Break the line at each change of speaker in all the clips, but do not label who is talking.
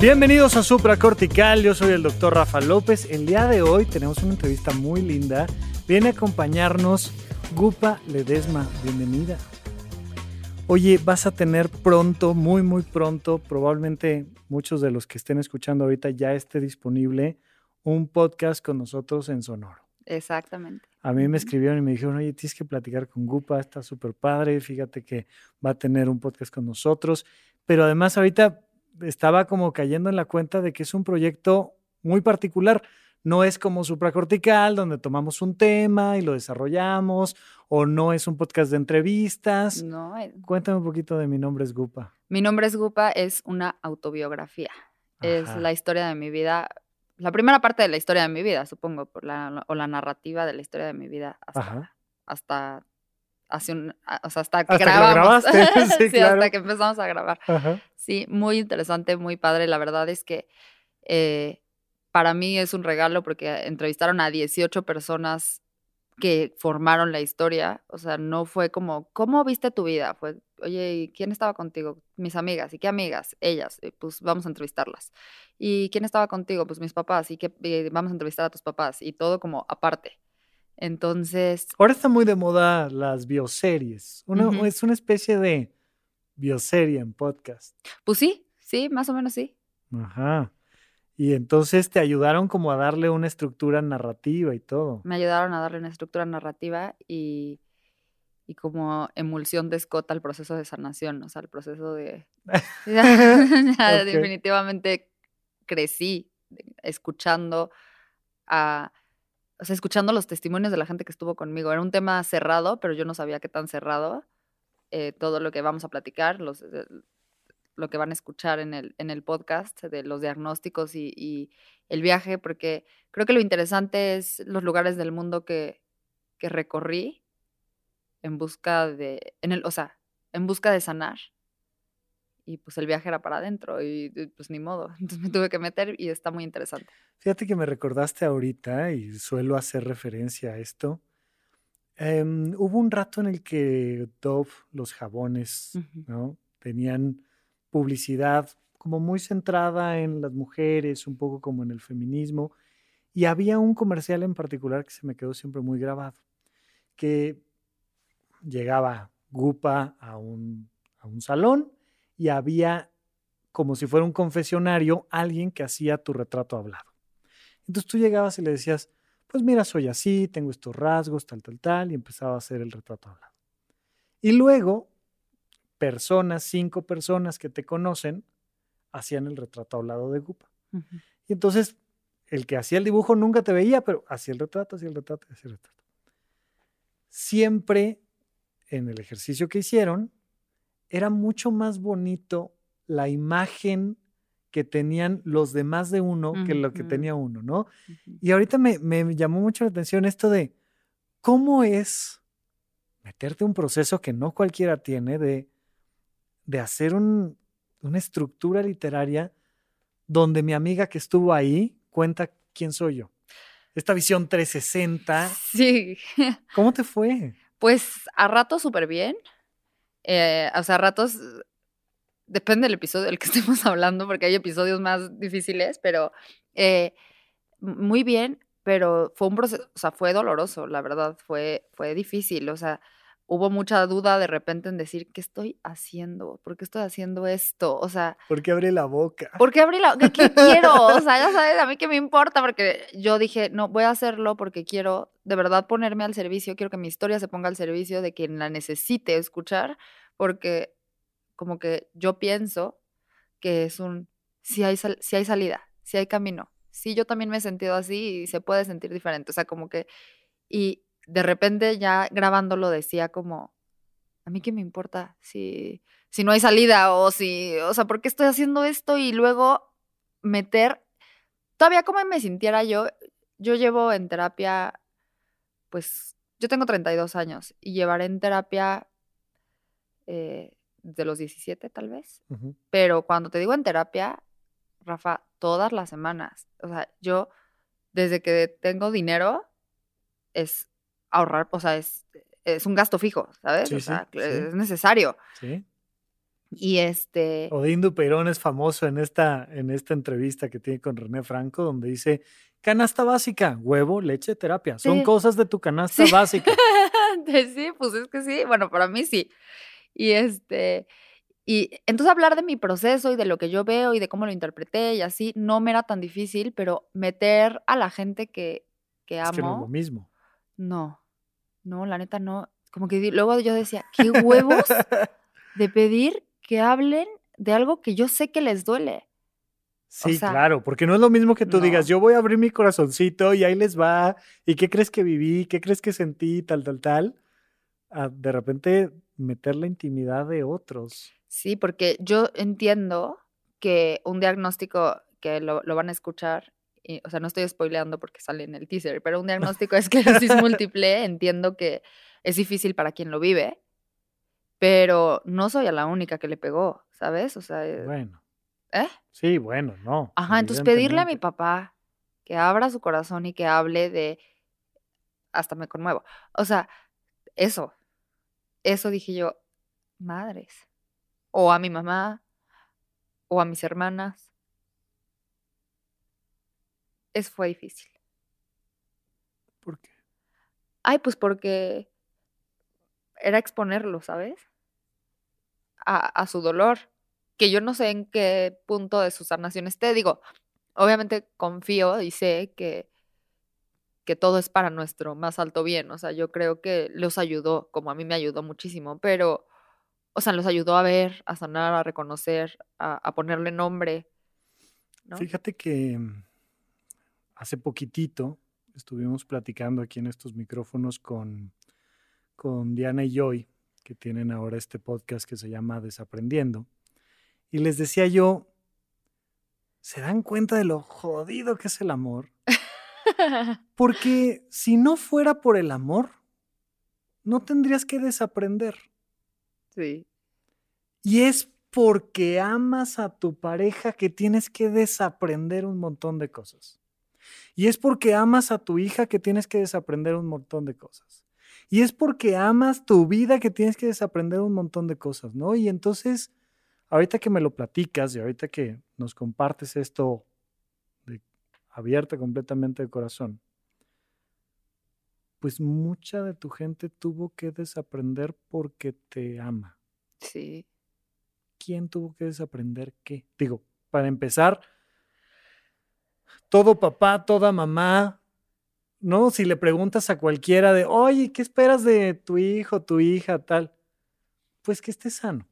Bienvenidos a Supracortical, yo soy el doctor Rafa López. El día de hoy tenemos una entrevista muy linda. Viene a acompañarnos Gupa Ledesma, bienvenida. Oye, vas a tener pronto, muy, muy pronto, probablemente muchos de los que estén escuchando ahorita ya esté disponible un podcast con nosotros en Sonoro.
Exactamente.
A mí me escribieron y me dijeron, oye, tienes que platicar con Gupa, está súper padre, fíjate que va a tener un podcast con nosotros, pero además ahorita estaba como cayendo en la cuenta de que es un proyecto muy particular. No es como supracortical, donde tomamos un tema y lo desarrollamos, o no es un podcast de entrevistas.
No. eh,
Cuéntame un poquito de mi nombre es Gupa.
Mi nombre es Gupa, es una autobiografía. Es la historia de mi vida, la primera parte de la historia de mi vida, supongo, por la, o la narrativa de la historia de mi vida hasta,
Ajá.
hasta hace un, o sea, hasta que
que lo
grabamos.
grabaste, sí,
Sí,
claro.
hasta que empezamos a grabar.
Ajá.
Sí, muy interesante, muy padre. La verdad es que eh, para mí es un regalo porque entrevistaron a 18 personas que formaron la historia. O sea, no fue como, ¿cómo viste tu vida? Fue, oye, ¿y quién estaba contigo? Mis amigas. ¿Y qué amigas? Ellas. Eh, Pues vamos a entrevistarlas. ¿Y quién estaba contigo? Pues mis papás. ¿Y qué? eh, vamos a entrevistar a tus papás. Y todo como aparte. Entonces,
Ahora está muy de moda las bioseries. Una-. Es una especie de bioserie en podcast.
pues sí, sí, más o menos sí.
Ajá. Y entonces te ayudaron como a darle una estructura narrativa y todo.
me ayudaron a darle una estructura narrativa y, y como emulsión de Scott al proceso de sanación, o sea, el proceso de... Ya. Definitivamente crecí escuchando a... O sea, escuchando los testimonios de la gente que estuvo conmigo. Era un tema cerrado, pero yo no sabía qué tan cerrado. eh, todo lo que vamos a platicar, eh, lo que van a escuchar en el, en el podcast de los diagnósticos y, y el viaje, porque creo que lo interesante es los lugares del mundo que, que recorrí en busca de, en el, o sea, en busca de sanar. Y pues el viaje era para adentro y pues ni modo. Entonces me tuve que meter y está muy interesante.
Fíjate que me recordaste ahorita y suelo hacer referencia a esto. Em, hubo un rato en el que Dove, los jabones,
Ujú.
¿no? Tenían publicidad como muy centrada en las mujeres, un poco como en el feminismo. Y había un comercial en particular que se me quedó siempre muy grabado, que llegaba Gupa a un, a un salón y había, como si fuera un confesionario, alguien que hacía tu retrato hablado. Entonces tú llegabas y le decías, pues mira, soy así, tengo estos rasgos, tal, tal, tal, y empezaba a hacer el retrato hablado. Y luego, personas, cinco personas que te conocen, hacían el retrato hablado de Gupa. Y entonces, el que hacía el dibujo nunca te veía, pero hacía el retrato, hacía el retrato, hacía el retrato. Siempre en el ejercicio que hicieron, era mucho más bonito la imagen que tenían los demás de uno que lo que tenía uno, ¿no? Y ahorita me, me llamó mucho la atención esto de cómo es meterte un proceso que no cualquiera tiene de, de hacer un- una estructura literaria donde mi amiga que estuvo ahí cuenta quién soy yo. Esta visión 360,
Sí.
¿cómo te fue?
Pues a ratos súper bien. Eh, o sea, ratos depende del episodio del que estemos hablando, porque hay episodios más difíciles, pero eh, muy bien, pero fue un proceso, o sea, fue doloroso, la verdad, fue, fue difícil. O sea, hubo mucha duda de repente en decir, ¿qué estoy haciendo? ¿Por qué estoy haciendo esto? O sea,
¿Por qué abre la boca?
¿Por qué abrí la ¿Qué, qué quiero? O sea, ya sabes, a mí qué me importa, porque yo dije, no, voy a hacerlo porque quiero de verdad ponerme al servicio, quiero que mi historia se ponga al servicio de quien la necesite escuchar, porque como que yo pienso que es un, si hay, sal- si hay salida, si hay camino. Sí, yo también me he sentido así y se puede sentir diferente, o sea, como que, y de repente ya grabándolo decía como, a mí qué me importa si, si no hay salida o si, o sea, ¿por qué estoy haciendo esto? Y luego meter, todavía como me sintiera yo, yo llevo en terapia, pues yo tengo 32 años y llevaré en terapia eh, de los 17 tal vez, pero cuando te digo en terapia, Rafa, todas las semanas, o sea, yo desde que tengo dinero es ahorrar, o sea, es, es un gasto fijo, ¿sabes? o sea, es necesario. Sí. Y este.
Odindo Perón es famoso en esta, en esta entrevista que tiene con René Franco, donde dice: canasta básica, huevo, leche, terapia. Son cosas de tu canasta básica.
sí, pues es que sí. Bueno, para mí sí. Y este. Y entonces hablar de mi proceso y de lo que yo veo y de cómo lo interpreté y así, no me era tan difícil, pero meter a la gente que, que amo. Es que no
es lo mismo.
No, no, la neta no. Como que luego yo decía, ¿qué huevos de pedir que hablen de algo que yo sé que les duele.
Sí, claro, porque no es lo mismo que tú digas, yo voy a abrir mi corazoncito y ahí les va, y qué crees que viví, qué crees que sentí, tal, tal, tal, de repente meter la intimidad de otros.
Sí, porque yo entiendo que un diagnóstico que lo, van a escuchar, o sea, no estoy spoileando porque sale en el teaser, pero un diagnóstico es que esclerosis múltiple, entiendo que es difícil para quien lo vive, pero no soy a la única que le pegó, ¿sabes? O sea. Eh,
bueno.
¿Eh?
Sí, bueno, no.
Ajá, entonces pedirle a mi papá que abra su corazón y que hable de. Hasta me conmuevo. O sea, eso. Eso dije yo, madres. O a mi mamá, o a mis hermanas. Eso fue difícil.
¿Por qué?
Ay, pues porque era exponerlo, ¿sabes? A, su dolor, que yo no sé en qué punto de su sanación esté. Digo, obviamente confío y sé que, que todo es para nuestro más alto bien. O sea, yo creo que los ayudó, como a mí me ayudó muchísimo, pero, o sea, los ayudó a ver, a sanar, a reconocer, a, ponerle nombre.
Fíjate que mm, hace poquitito estuvimos platicando aquí en estos micrófonos con con Diana y Joy, que tienen ahora este podcast que se llama Desaprendiendo. Y les decía yo, ¿se dan cuenta de lo jodido que es el amor? Porque si no fuera por el amor, no tendrías que desaprender.
Sí.
Y es porque amas a tu pareja que tienes que desaprender un montón de cosas. Y es porque amas a tu hija que tienes que desaprender un montón de cosas. Y es porque amas tu vida que tienes que desaprender un montón de cosas, ¿no? Y entonces, ahorita que me lo platicas y ahorita que nos compartes esto de, abierta completamente de corazón, pues mucha de tu gente tuvo que desaprender porque te ama.
Sí.
¿Quién tuvo que desaprender qué? Digo, para empezar, todo papá, toda mamá, ¿no? Si le preguntas a cualquiera de, oye, ¿qué esperas de tu hijo, tu hija, tal? Pues que esté sano.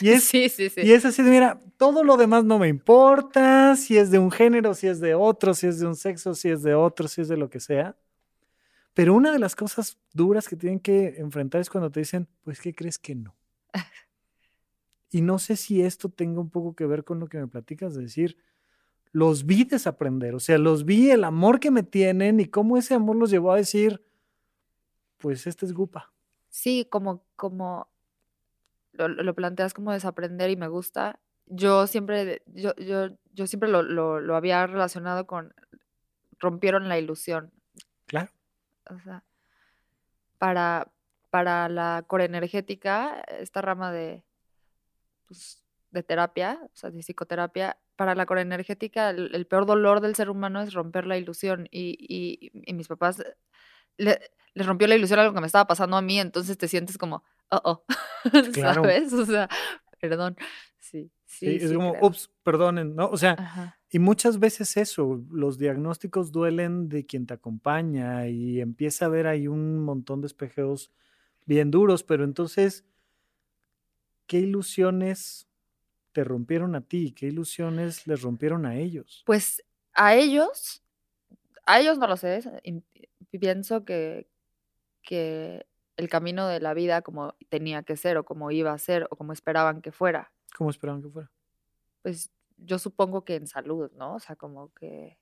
Y es,
sí, sí, sí.
Y es así de, mira, todo lo demás no me importa, si es de un género, si es de otro, si es de un sexo, si es de otro, si es de lo que sea. Pero una de las cosas duras que tienen que enfrentar es cuando te dicen, pues, ¿qué crees que no? y no sé si esto tenga un poco que ver con lo que me platicas, de decir, los vi desaprender, o sea, los vi el amor que me tienen y cómo ese amor los llevó a decir, pues este es Gupa.
Sí, como, como lo, planteas como desaprender y me gusta. Yo siempre, yo, yo, yo siempre lo, lo, había relacionado con rompieron la ilusión.
Claro.
O sea, para, para la core energética, esta rama de, pues, de terapia, o sea, de psicoterapia, para la core energética, el, peor dolor del ser humano es romper la ilusión. Y, y, mis papás le, les rompió la ilusión algo que me estaba pasando a mí, entonces te sientes como, oh, oh, ¿sabes? O sea, perdón. Sí, sí.
es como, ups, perdonen, ¿no? O sea, y muchas veces eso, los diagnósticos duelen de quien te acompaña y empieza a haber ahí un montón de espejeos bien duros, pero entonces, ¿qué ilusiones te rompieron a ti? ¿Qué ilusiones les rompieron a ellos?
Pues a ellos, a ellos no lo sé, pienso que, que el camino de la vida como tenía que ser o como iba a ser o como esperaban que fuera.
¿Cómo esperaban que fuera?
Pues yo supongo que en salud, ¿no? O sea, como que...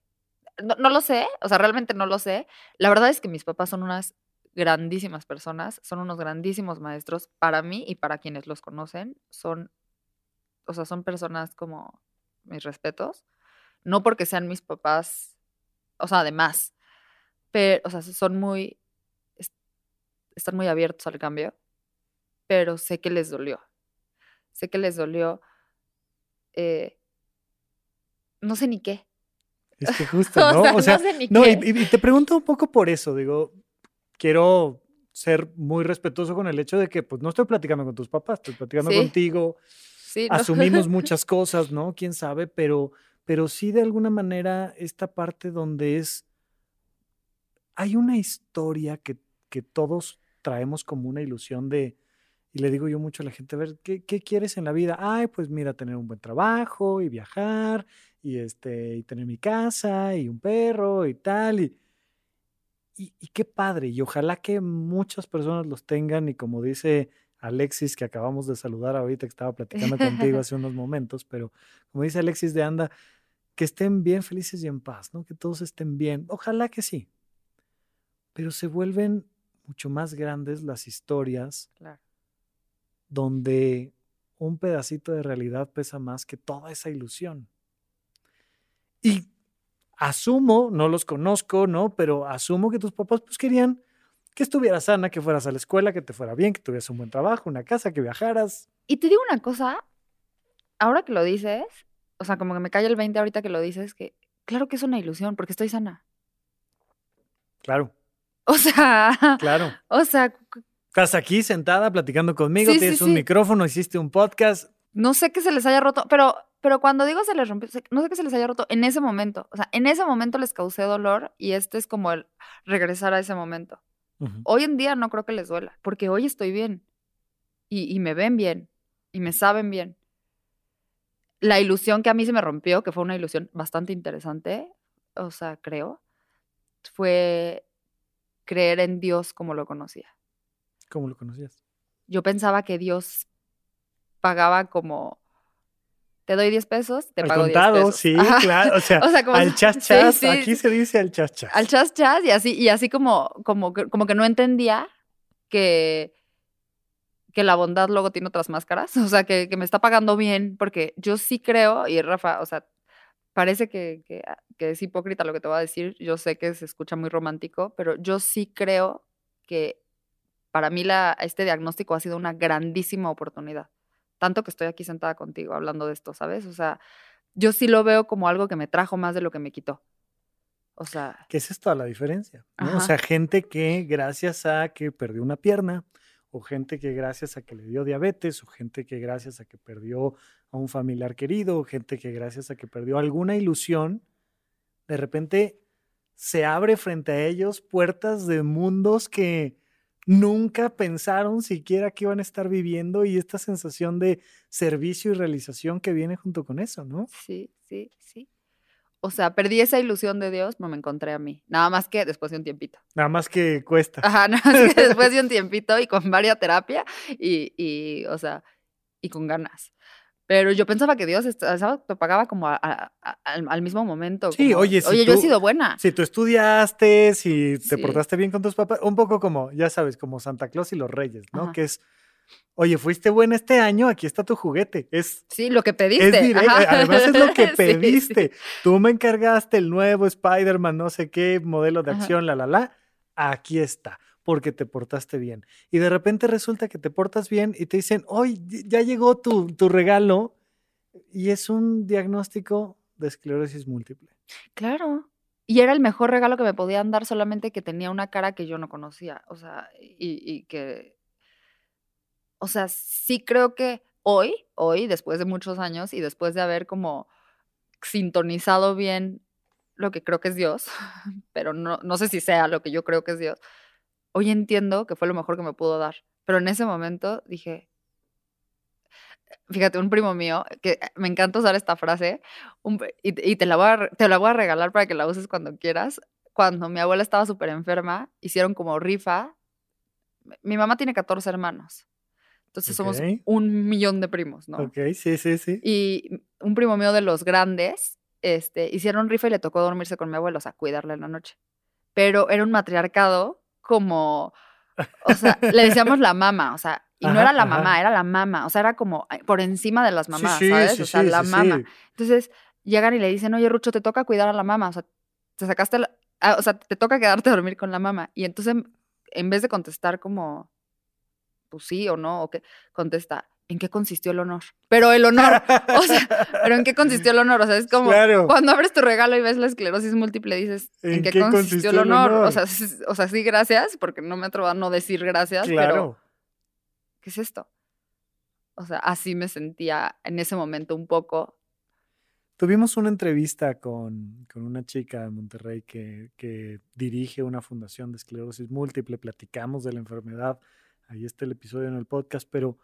No, no lo sé, o sea, realmente no lo sé. La verdad es que mis papás son unas grandísimas personas, son unos grandísimos maestros para mí y para quienes los conocen. Son, o sea, son personas como mis respetos. No porque sean mis papás, o sea, además, pero, o sea, son muy, están muy abiertos al cambio, pero sé que les dolió. Sé que les dolió, eh, no sé ni qué.
Es que justo, ¿no? o sea, no, y, y, te pregunto un poco por eso, digo, quiero ser muy respetuoso con el hecho de que pues no estoy platicando con tus papás, estoy platicando contigo. Sí, Asumimos muchas cosas, ¿no? Quién sabe, pero, pero sí de alguna manera esta parte donde es, hay una historia que, que todos traemos como una ilusión de, y le digo yo mucho a la gente, a ver, ¿qué, ¿qué, quieres en la vida? Ay, pues mira, tener un buen trabajo y viajar y, este, y tener mi casa y un perro y tal. Y, y, qué padre, y ojalá que muchas personas los tengan, y como dice Alexis, que acabamos de saludar ahorita, que estaba platicando contigo hace unos momentos, pero como dice Alexis de Anda, que estén bien felices y en paz, ¿no? Que todos estén bien. Ojalá que sí. Pero se vuelven mucho más grandes las historias donde un pedacito de realidad pesa más que toda esa ilusión. Y asumo, no los conozco, ¿no? Pero asumo que tus papás pues querían que estuvieras sana, que fueras a la escuela, que te fuera bien, que tuvieras un buen trabajo, una casa, que viajaras.
Y te digo una cosa, ahora que lo dices, o sea, como que me cae el 20 ahorita que lo dices, que claro que es una ilusión, porque estoy sana.
Claro.
O sea.
Claro.
O sea.
Estás aquí sentada platicando conmigo, tienes un micrófono, hiciste un podcast.
No sé que se les haya roto, pero pero cuando digo se les rompió, no sé que se les haya roto en ese momento. O sea, en ese momento les causé dolor y este es como el regresar a ese momento. Hoy en día no creo que les duela, porque hoy estoy bien y, y, me ven bien y me saben bien. La ilusión que a mí se me rompió, que fue una ilusión bastante interesante, o sea, creo, fue creer en Dios como lo conocía.
¿Cómo lo conocías?
Yo pensaba que Dios pagaba como te doy 10 pesos, te pago 10 pesos.
sí, claro. O sea, al chas chas, aquí se dice al chas chas.
Al chas chas y así, y así como, como, como que no entendía que, que la bondad luego tiene otras máscaras. O sea, que, que, me está pagando bien, porque yo sí creo, y Rafa, o sea, parece que, que, que es hipócrita lo que te voy a decir. Yo sé que se escucha muy romántico, pero yo sí creo que para mí la, este diagnóstico ha sido una grandísima oportunidad tanto que estoy aquí sentada contigo hablando de esto, ¿sabes? O sea, yo sí lo veo como algo que me trajo más de lo que me quitó. O sea.
¿Qué es esto la diferencia? O sea, gente que gracias a que perdió una pierna, o gente que gracias a que le dio diabetes, o gente que gracias a que perdió a un familiar querido, o gente que gracias a que perdió alguna ilusión, de repente se abre frente a ellos puertas de mundos que nunca pensaron siquiera que iban a estar viviendo y esta sensación de servicio y realización que viene junto con eso, ¿no?
Sí, sí, sí. O sea, perdí esa ilusión de Dios, no me encontré a mí. Nada más que después de un tiempito.
Nada más que cuesta.
Ajá, nada más que después de un tiempito y con varias terapia y, y, o sea, y con ganas. Pero yo pensaba que Dios te pagaba como al, mismo momento.
Sí, oye,
si oye, yo he sido buena.
Si tú estudiaste, si te portaste bien con tus papás, un poco como, ya sabes, como Santa Claus y los Reyes, ¿no? Que es, oye, fuiste buena este año, aquí está tu juguete. Es,
sí, lo que pediste.
además es lo que pediste. Tú me encargaste el nuevo Spider-Man, no sé qué, modelo de acción, la, la, la. Aquí está porque te portaste bien. Y de repente resulta que te portas bien y te dicen, hoy ya llegó tu, tu regalo y es un diagnóstico de esclerosis múltiple.
Claro. Y era el mejor regalo que me podían dar, solamente que tenía una cara que yo no conocía. O sea, y, que. O sea, sí creo que hoy, hoy, después de muchos años y después de haber como sintonizado bien lo que creo que es Dios, pero no, no sé si sea lo que yo creo que es Dios, Hoy entiendo que fue lo mejor que me pudo dar, pero en ese momento dije, fíjate, un primo mío, que me encanta usar esta frase, y, te, la voy a, te la voy a regalar para que la uses cuando quieras. Cuando mi abuela estaba súper enferma, hicieron como rifa. Mi mamá tiene 14 hermanos. Entonces somos
Ok.
un millón de primos, ¿no?
Ok, sí, sí, sí.
Y un primo mío de los grandes, este, hicieron rifa y le tocó dormirse con mi abuelo, o sea, cuidarle en la noche. Pero era un matriarcado como, o sea, le decíamos la mama, o sea, y no era la
ajá.
mamá, era la mama, o sea, era como por encima de las mamás,
sí, sí,
¿sabes?
sí,
o sea, la
sí.
Entonces llegan y le dicen, oye, Rucho, te toca cuidar a la mamá, o sea, te sacaste, la- ah, o sea, te toca quedarte a dormir con la mamá. Y entonces, en vez de contestar como, pues sí o no, o que contesta, ¿en qué consistió el honor? Pero el honor, o sea, pero ¿en qué consistió el honor? O sea, es como
Claro.
cuando abres tu regalo y ves la esclerosis múltiple, dices, ¿en, qué, consistió, el honor? O, sea, s- o sea, sí, gracias, porque no me atrevo a no decir gracias, pero
Claro.
¿qué es esto? O sea, así me sentía en ese momento un poco.
Tuvimos una entrevista con, con una chica de Monterrey que, que dirige una fundación de esclerosis múltiple. Platicamos de la enfermedad. Ahí está el episodio en el podcast, pero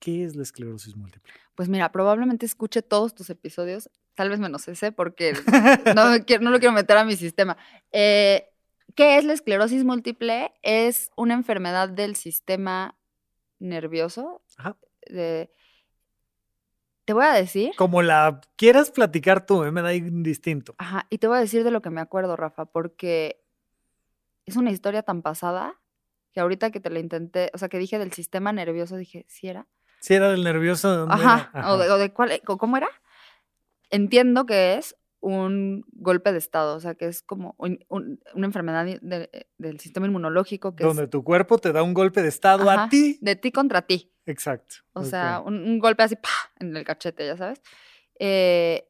¿qué es la esclerosis múltiple?
Pues mira, probablemente escuche todos tus episodios, tal vez menos ese, porque no, lo quiero meter a mi sistema. Eh, ¿Qué es la esclerosis múltiple? Es una enfermedad del sistema nervioso.
Ajá.
de- te voy a decir,
Como la quieras platicar tú, eh, me da indistinto.
ajá, y te voy a decir de lo que me acuerdo, Rafa, porque es una historia tan pasada que ahorita que te la intenté, o sea, que dije del sistema nervioso, dije, ¿sí era?
Si era del nervioso, ¿de dónde
Ajá,
era?
O, de, o de cuál, o ¿cómo era? Entiendo que es un golpe de estado, o sea, que es como un- un- una enfermedad de- eh, del sistema inmunológico que
Donde
es
tu cuerpo te da un golpe de estado
Ajá,
a ti.
de ti contra ti.
Exacto.
O sea, un, un golpe así ¡pah! en el cachete, ya sabes. Eh,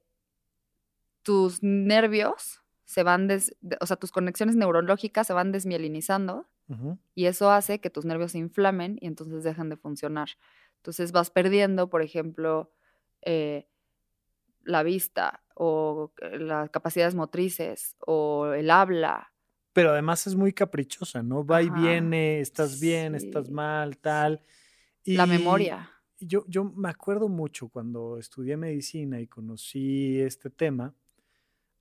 tus nervios se van, des- de- o sea, tus conexiones neurológicas se van desmielinizando y eso hace que tus nervios se inflamen y entonces dejan de funcionar. Entonces vas perdiendo, por ejemplo, eh, la vista o eh, las capacidades motrices o el habla.
Pero además es muy caprichosa, ¿no? Va y viene, estás bien, estás mal, tal.
La memoria.
Yo, yo me acuerdo mucho cuando estudié medicina y conocí este tema,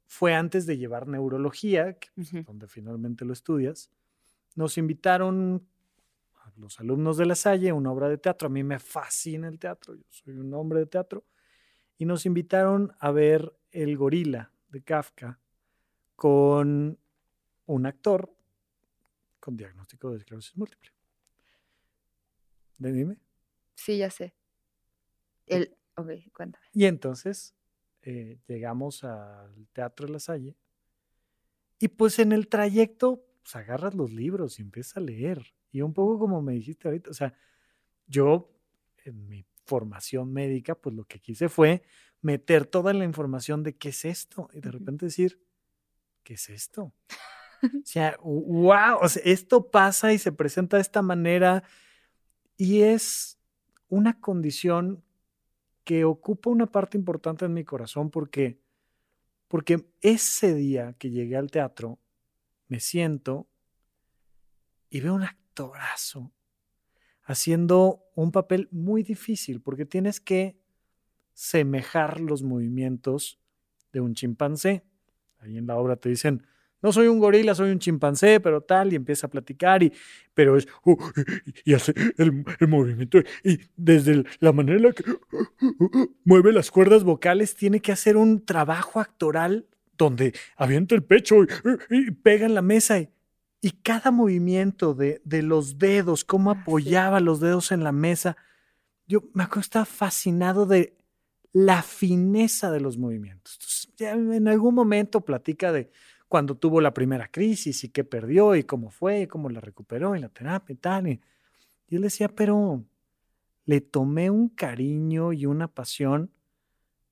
fue antes de llevar neurología, que, pues, donde finalmente lo estudias. Nos invitaron los alumnos de la Salle una obra de teatro. A mí me fascina el teatro, yo soy un hombre de teatro. Y nos invitaron a ver El gorila de Kafka con un actor con diagnóstico de esclerosis múltiple. Dime.
Sí, ya sé. El, ok, cuéntame.
Y entonces eh, llegamos al Teatro de la Salle y pues en el trayecto pues, agarras los libros y empiezas a leer. Y un poco como me dijiste ahorita, o sea, yo en mi formación médica pues lo que quise fue meter toda la información de qué es esto y de repente decir, ¿qué es esto? O sea, wow, o sea, esto pasa y se presenta de esta manera y es una condición que ocupa una parte importante en mi corazón porque, porque ese día que llegué al teatro, me siento y veo un actorazo haciendo un papel muy difícil porque tienes que semejar los movimientos de un chimpancé. Ahí en la obra te dicen, no soy un gorila, soy un chimpancé, pero tal, y empieza a platicar, y, pero es, "Oh", y hace el, movimiento, y desde la manera en la que mueve las cuerdas vocales, tiene que hacer un trabajo actoral donde avienta el pecho y, y pega en la mesa, y, y cada movimiento de, de los dedos, cómo
Ah, sí.
apoyaba los dedos en la mesa, yo me acuerdo, estaba fascinado de la fineza de los movimientos. Entonces, ya en algún momento platica de cuando tuvo la primera crisis y qué perdió y cómo fue, y cómo la recuperó y la terapia y tal. Y, y él decía, pero le tomé un cariño y una pasión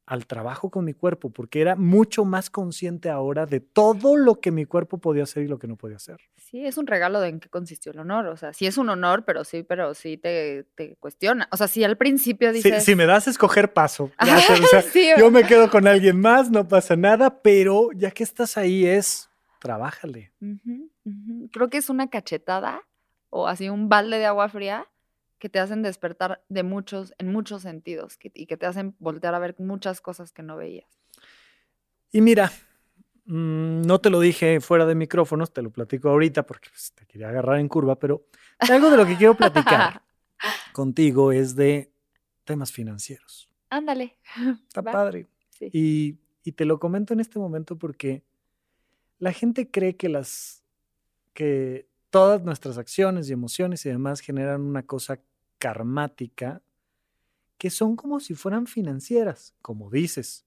al trabajo con mi cuerpo, porque era mucho más consciente ahora de todo lo que mi cuerpo podía hacer y lo que no podía hacer.
Sí, es un regalo de en qué consistió el honor. O sea, sí es un honor, pero sí, pero sí te, te cuestiona. O sea, si al principio dices.
si me das a escoger paso,
Ajá,
gracias, o sea,
sí,
yo me quedo con alguien más, no pasa nada, pero ya que estás ahí es, trabájale.
Creo que es una cachetada o así un balde de agua fría que te hacen despertar de muchos, en muchos sentidos que- y que te hacen voltear a ver muchas cosas que no veías.
Y mira, mm, no te lo dije fuera de micrófonos, te lo platico ahorita porque pues, te quería agarrar en curva, pero algo de lo que quiero platicar contigo es de temas financieros.
Ándale.
Está
Va.
padre.
Sí.
Y, y te lo comento en este momento porque la gente cree que las que todas nuestras acciones y emociones y demás generan una cosa karmática que son como si fueran financieras, como dices.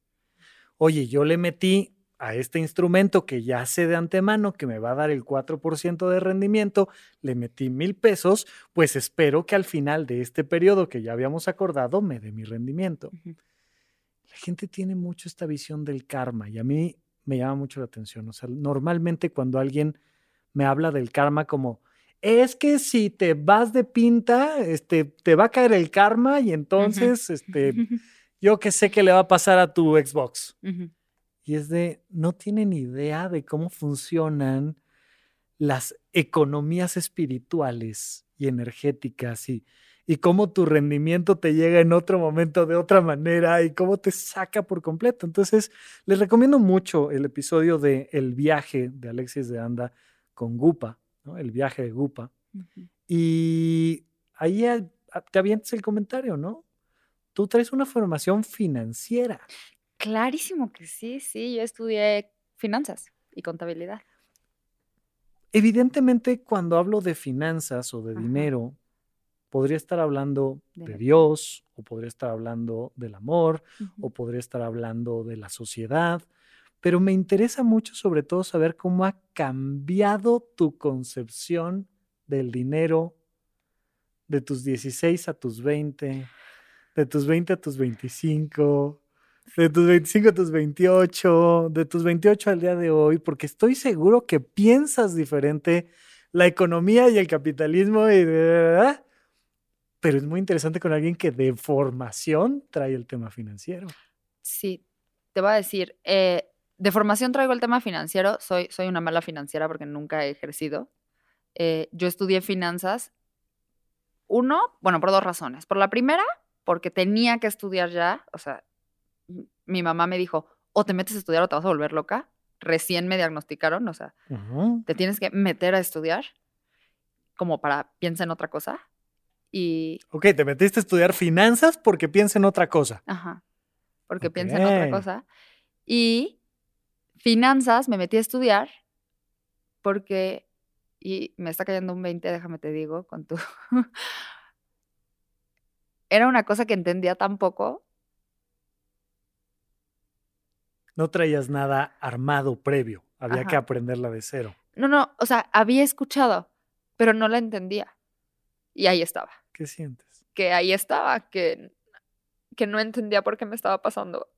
Oye, yo le metí a este instrumento que ya sé de antemano que me va a dar el 4% de rendimiento, le metí mil pesos, pues espero que al final de este periodo que ya habíamos acordado me dé mi rendimiento la gente tiene mucho esta visión del karma y a mí me llama mucho la atención. O sea, normalmente cuando alguien me habla del karma como, es que si te vas de pinta, este, te va a caer el karma y entonces, este, yo que sé que le va a pasar a tu Xbox. Y es de, no tienen idea de cómo funcionan las economías espirituales y energéticas y, y cómo tu rendimiento te llega en otro momento de otra manera y cómo te saca por completo. Entonces, les recomiendo mucho el episodio de El viaje de Alexis de Anda con Gupa, ¿no? el viaje de Gupa. Y ahí te avientes el comentario, ¿no? Tú traes una formación financiera.
Clarísimo que sí, sí. Yo estudié finanzas y contabilidad.
Evidentemente, cuando hablo de finanzas o de
Ajá.
dinero, podría estar hablando
De
Dios, o podría estar hablando del amor, o podría estar hablando de la sociedad, pero me interesa mucho sobre todo saber cómo ha cambiado tu concepción del dinero de tus 16 a tus 20, de tus 20 a tus 25, de tus 25 a tus 28, de tus 28 al día de hoy, porque estoy seguro que piensas diferente la economía y el capitalismo, y pero es muy interesante con alguien que de formación trae el tema financiero.
Sí, te voy a decir, eh, de formación traigo el tema financiero, soy, soy una mala financiera porque nunca he ejercido. Eh, yo estudié finanzas, uno, bueno, por dos razones. Por la primera, porque tenía que estudiar ya, o sea, mi mamá me dijo, o te metes a estudiar o te vas a volver loca. Recién me diagnosticaron, o sea, te tienes que meter a estudiar como para piensa en otra cosa. Y,
Ok, te metiste a estudiar finanzas porque piensa en otra cosa.
Ajá. Porque piensa en otra cosa. Y finanzas me metí a estudiar porque, y me está cayendo un 20, déjame te digo, con tu... Era una cosa que entendía tan poco.
No traías nada armado previo. Había que aprenderla de cero.
No, no, o sea, había escuchado, pero no la entendía. Y ahí estaba,
¿Qué sientes?
que ahí estaba, que, que no entendía por qué me estaba pasando.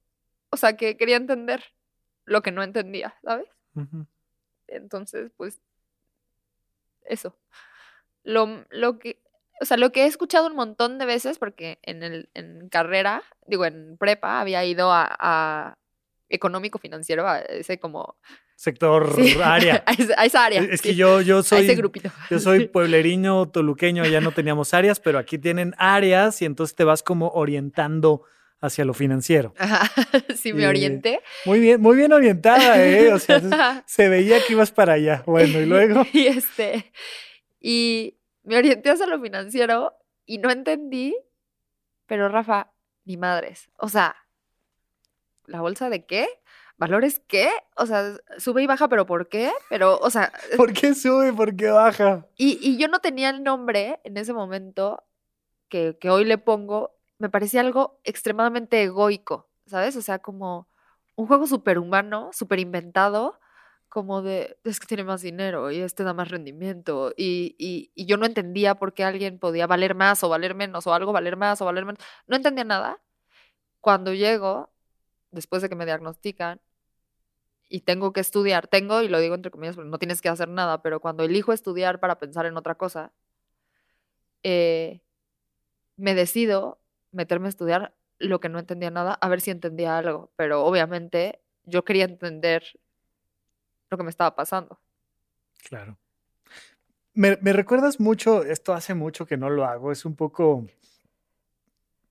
O sea, que quería entender lo que no entendía, ¿sabes?
Ujú.
Entonces, pues, eso. Lo, lo que, o sea, lo que he escuchado un montón de veces, porque en, el, en carrera, digo, en prepa, había ido a, a económico financiero, a ese como...
Sector
sí,
área.
a, esa, a esa área.
Es que
sí,
yo, yo
a ese
soy
grupito.
Yo soy puebleriño, toluqueño, ya no teníamos áreas, pero aquí tienen áreas y entonces te vas como orientando hacia lo financiero.
Ajá, sí, me
Eh,
orienté.
Muy bien, muy bien orientada, ¿eh? O sea, se veía que ibas para allá. Bueno, y luego.
y este, y me orienté hacia lo financiero y no entendí, pero Rafa, ni madres. O sea, ¿la bolsa de qué? ¿Valores qué? O sea, sube y baja, pero ¿por qué? Pero, o sea,
¿Por qué sube? ¿Por qué baja?
y, y yo no tenía el nombre en ese momento que, que hoy le pongo, me parecía algo extremadamente egoico, ¿sabes? O sea, como un juego superhumano, super inventado, como de, es que tiene más dinero y este da más rendimiento. Y, y, yo no entendía por qué alguien podía valer más o valer menos, o algo valer más o valer menos. No entendía nada. Cuando llego, después de que me diagnostican, y tengo que estudiar, tengo, y lo digo entre comillas, porque no tienes que hacer nada, pero cuando elijo estudiar para pensar en otra cosa, eh, me decido meterme a estudiar lo que no entendía nada, a ver si entendía algo, pero obviamente yo quería entender lo que me estaba pasando.
Claro. Me, me recuerdas mucho, esto hace mucho que no lo hago, es un poco,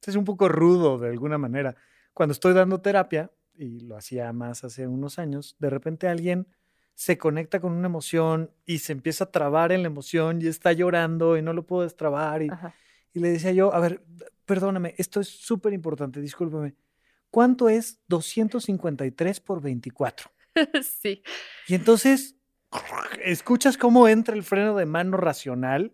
es un poco rudo de alguna manera. Cuando estoy dando terapia, y lo hacía más hace unos años, de repente alguien se conecta con una emoción y se empieza a trabar en la emoción y está llorando y no lo puedo destrabar y,
Ajá.
Y le decía yo, a ver, perdóname, esto es súper importante, discúlpame. ¿Cuánto es 253 por 24?
sí.
Y entonces escuchas cómo entra el freno de mano racional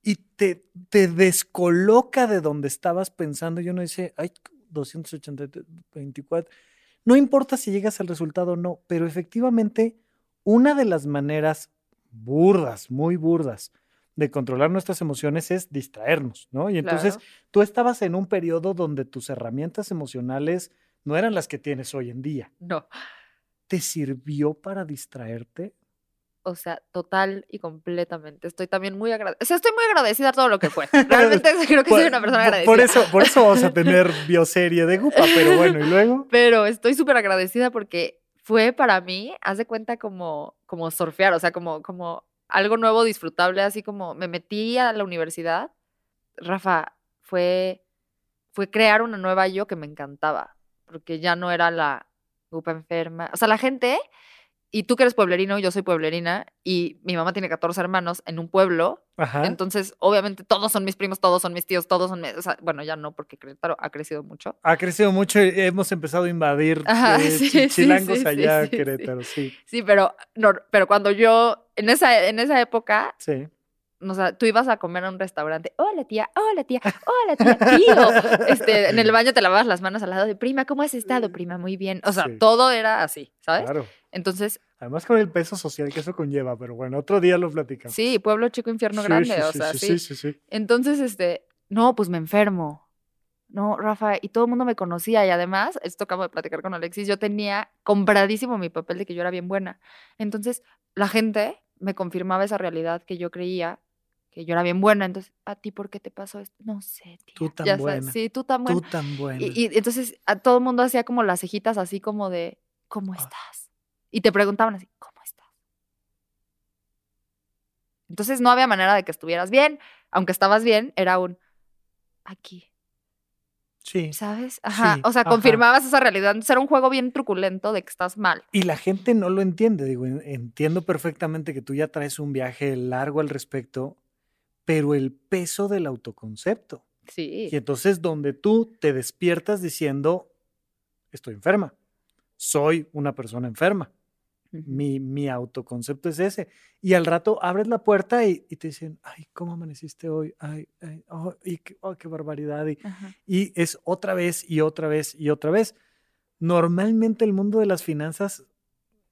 y te, te descoloca de donde estabas pensando. Y uno dice, ay, 284. No importa si llegas al resultado o no, pero efectivamente una de las maneras burdas, muy burdas, de controlar nuestras emociones es distraernos, ¿no? Y entonces tú estabas en un periodo donde tus herramientas emocionales no eran las que tienes hoy en día.
No.
¿Te sirvió para distraerte?
O sea, total y completamente. Estoy también muy agradecida. O sea, estoy muy agradecida a todo lo que fue. Realmente creo que soy una persona agradecida.
Por eso, por eso vamos a tener bioserie de Gupa, pero bueno, ¿y luego?
Pero estoy súper agradecida porque fue para mí, haz de cuenta como, como surfear, o sea, como, como algo nuevo, disfrutable, así como me metí a la universidad. Rafa, fue, fue crear una nueva yo que me encantaba, porque ya no era la grupa enferma. O sea, la gente, y tú que eres pueblerino, yo soy pueblerina, y mi mamá tiene 14 hermanos en un pueblo. Entonces, obviamente, todos son mis primos, todos son mis tíos, todos son mis. O sea, bueno, ya no, porque Querétaro ha crecido mucho.
Ha crecido mucho y hemos empezado a invadir eh, chilangos allá, Querétaro, sí.
Sí, pero, no, pero cuando yo, en esa, en esa época.
Sí
o sea, tú ibas a comer a un restaurante, hola tía, hola tía, hola tía, tío. Este, en el baño te lavabas las manos al lado de prima, ¿cómo has estado, prima? Muy bien. O sea, todo era así, ¿sabes? Claro. Entonces.
Además con el peso social que eso conlleva, pero bueno, otro día lo platicamos.
Sí, pueblo chico, infierno grande, o sea, sí. Sí, sí, Entonces, este, no, pues me enfermo. No, Rafa, y todo el mundo me conocía y además, esto acabo de platicar con Alexis, yo tenía compradísimo mi papel de que yo era bien buena. Entonces, la gente me confirmaba esa realidad que yo creía que yo era bien buena, entonces, ¿a ti por qué te pasó esto? No sé, tía.
Tú tan buena.
sí, tú tan buena.
Tú tan buena.
Y, entonces a todo el mundo hacía como las cejitas así como de, ¿cómo ah. estás? Y te preguntaban así, ¿cómo estás? Entonces no había manera de que estuvieras bien, aunque estabas bien, era un, aquí.
Sí.
¿Sabes? Ajá. o sea, confirmabas esa realidad. Entonces era un juego bien truculento de que estás mal.
Y la gente no lo entiende. Digo, entiendo perfectamente que tú ya traes un viaje largo al respecto pero el peso del autoconcepto.
Sí.
Y entonces donde tú te despiertas diciendo, estoy enferma, soy una persona enferma. mi, mi, autoconcepto es ese. Y al rato abres la puerta y, te dicen, ay, ¿cómo amaneciste hoy? Ay, ay, oh, y qué, oh, qué barbaridad. Y, y es otra vez y otra vez y otra vez. Normalmente el mundo de las finanzas,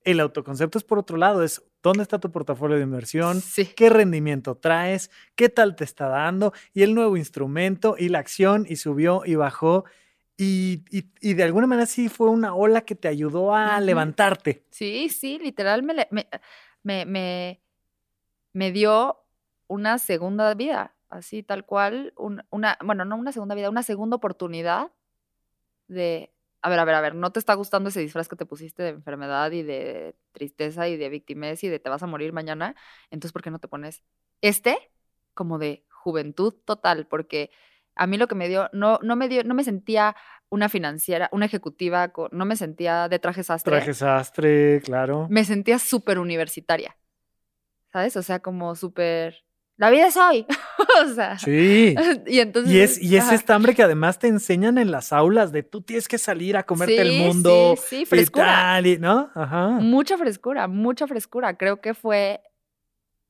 el autoconcepto es por otro lado, es dónde está tu portafolio de inversión, qué rendimiento traes, qué tal te está dando, y el nuevo instrumento, y la acción, y subió y bajó. Y, de alguna manera sí fue una ola que te ayudó a levantarte.
Sí, sí, literal me, me, me, dio una segunda vida, así tal cual, una, bueno, no una segunda vida, una segunda oportunidad de, a ver, a ver, a ver, ¿no te está gustando ese disfraz que te pusiste de enfermedad y de tristeza y de victimez y de te vas a morir mañana? Entonces, ¿por qué no te pones este como de juventud total? Porque a mí lo que me dio, no, no me dio, no me sentía una financiera, una ejecutiva, no me sentía de traje sastre.
Traje sastre, claro.
Me sentía súper universitaria, ¿sabes? O sea, como súper la vida es hoy. o sea.
Sí.
Y entonces.
Y es, y es estambre que además te enseñan en las aulas de tú tienes que salir a comerte el mundo.
Sí, sí, frescura.
¿no? Ajá.
Mucha frescura, mucha frescura. Creo que fue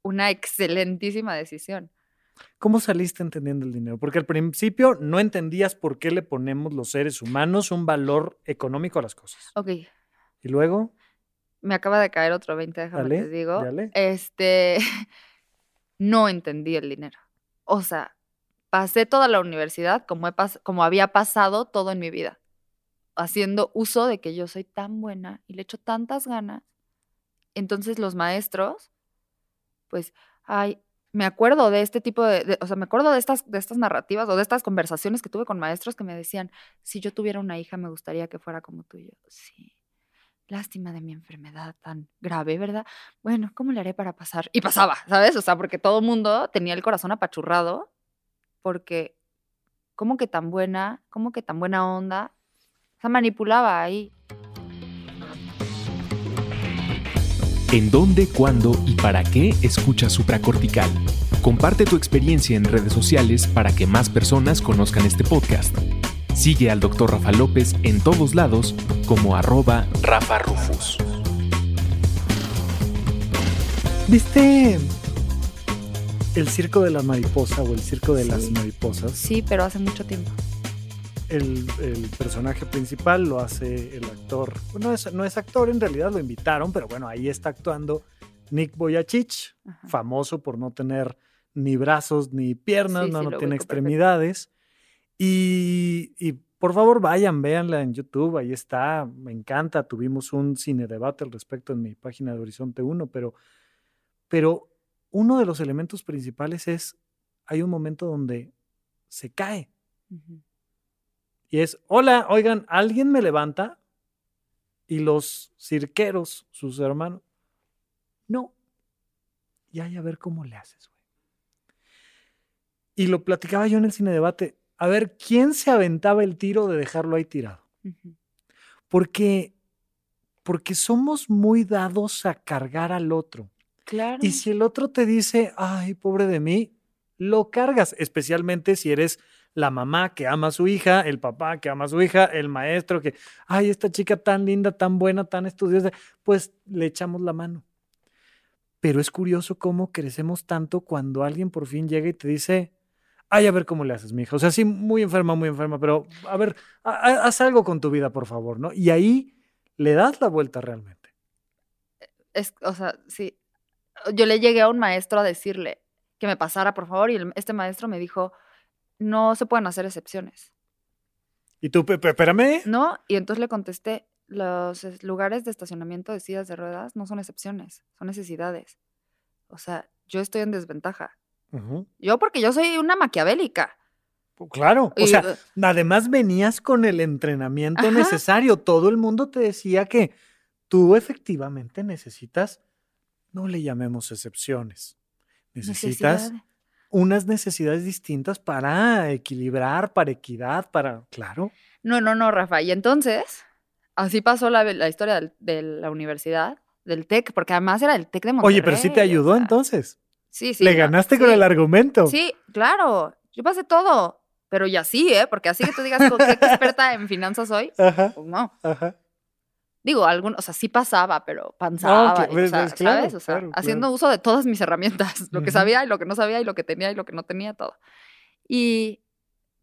una excelentísima decisión.
¿Cómo saliste entendiendo el dinero? Porque al principio no entendías por qué le ponemos los seres humanos un valor económico a las cosas.
Ok.
¿Y luego?
Me acaba de caer otro 20, déjame te digo. Este. no entendí el dinero. O sea, pasé toda la universidad como, había pasado todo en mi vida, haciendo uso de que yo soy tan buena y le echo tantas ganas. Entonces los maestros, pues, ay, me acuerdo de este tipo de, o sea, me acuerdo de estas, de estas narrativas o de estas conversaciones que tuve con maestros que me decían, si yo tuviera una hija me gustaría que fuera como tú y yo. Sí lástima de mi enfermedad tan grave, ¿verdad? Bueno, ¿cómo le haré para pasar? Y pasaba, ¿sabes? O sea, porque todo el mundo tenía el corazón apachurrado, porque, ¿cómo que tan buena? ¿Cómo que tan buena onda? O sea, manipulaba ahí.
¿En dónde, cuándo y para qué escucha supracortical? Comparte tu experiencia en redes sociales para que más personas conozcan este podcast. Sigue al Dr. Rafa López en todos lados como arroba Rafa Rufus.
¿Viste el circo de la mariposa o el circo de las mariposas?
Sí, pero hace mucho tiempo.
El, el personaje principal lo hace el actor. No es, no es actor, en realidad lo invitaron, pero bueno, ahí está actuando Nick Boyachich,
Ajá.
famoso por no tener ni brazos ni piernas,
Sí,
no,
sí,
no tiene extremidades. Y, y por favor vayan, véanla en YouTube, ahí está, me encanta. Tuvimos un cine debate al respecto en mi página de Horizonte 1, pero, pero uno de los elementos principales es, hay un momento donde se cae. Y es, hola, oigan, ¿alguien me levanta? Y los cirqueros, sus hermanos, no. Y ay, a ver cómo le haces, güey. Y lo platicaba yo en el cine debate. A ver, ¿quién se aventaba el tiro de dejarlo ahí tirado? Porque, porque somos muy dados a cargar al otro.
Claro.
Y si el otro te dice, ay, pobre de mí, lo cargas, especialmente si eres la mamá que ama a su hija, el papá que ama a su hija, el maestro que, ay, esta chica tan linda, tan buena, tan estudiosa, pues le echamos la mano. Pero es curioso cómo crecemos tanto cuando alguien por fin llega y te dice, ay, a ver cómo le haces, mi hija. O sea, sí, muy enferma, muy enferma, pero a ver, ha- ha- haz algo con tu vida, por favor, ¿no? Y ahí le das la vuelta realmente.
es, o sea, sí. Yo le llegué a un maestro a decirle que me pasara, por favor, y el- este maestro me dijo, no se pueden hacer excepciones,
Y tú, "Pe- pe- espérame.
¿no? Y entonces le contesté, los es- lugares de estacionamiento de sillas de ruedas no son excepciones, son necesidades. O sea, yo estoy en desventaja. Yo porque yo soy una maquiavélica.
Claro, o sea, además venías con el entrenamiento
Ajá.
necesario. Todo el mundo te decía que tú efectivamente necesitas, no le llamemos excepciones, necesitas unas necesidades distintas para equilibrar, para equidad, para, claro.
No, no, no, Rafa. Y entonces, así pasó la, la historia del- de la universidad, del TEC, porque además era el TEC de Monterrey.
Oye, pero sí te
o
ayudó
sea,
entonces.
Sí, sí.
le
no,
ganaste con el argumento.
Sí, claro. Yo pasé todo. Pero ya sí, ¿eh? Porque así que tú digas, "¿Con ¿qué experta en finanzas soy?
Ajá,
Pues no.
ajá.
Digo, algún, o sea, sí pasaba, pero panzaba,
que-
y, o sea,
pues, claro,
¿sabes? O sea,
claro,
haciendo
claro.
uso de todas mis herramientas, lo que sabía y lo que no sabía y lo que tenía y lo que no tenía, todo. Y,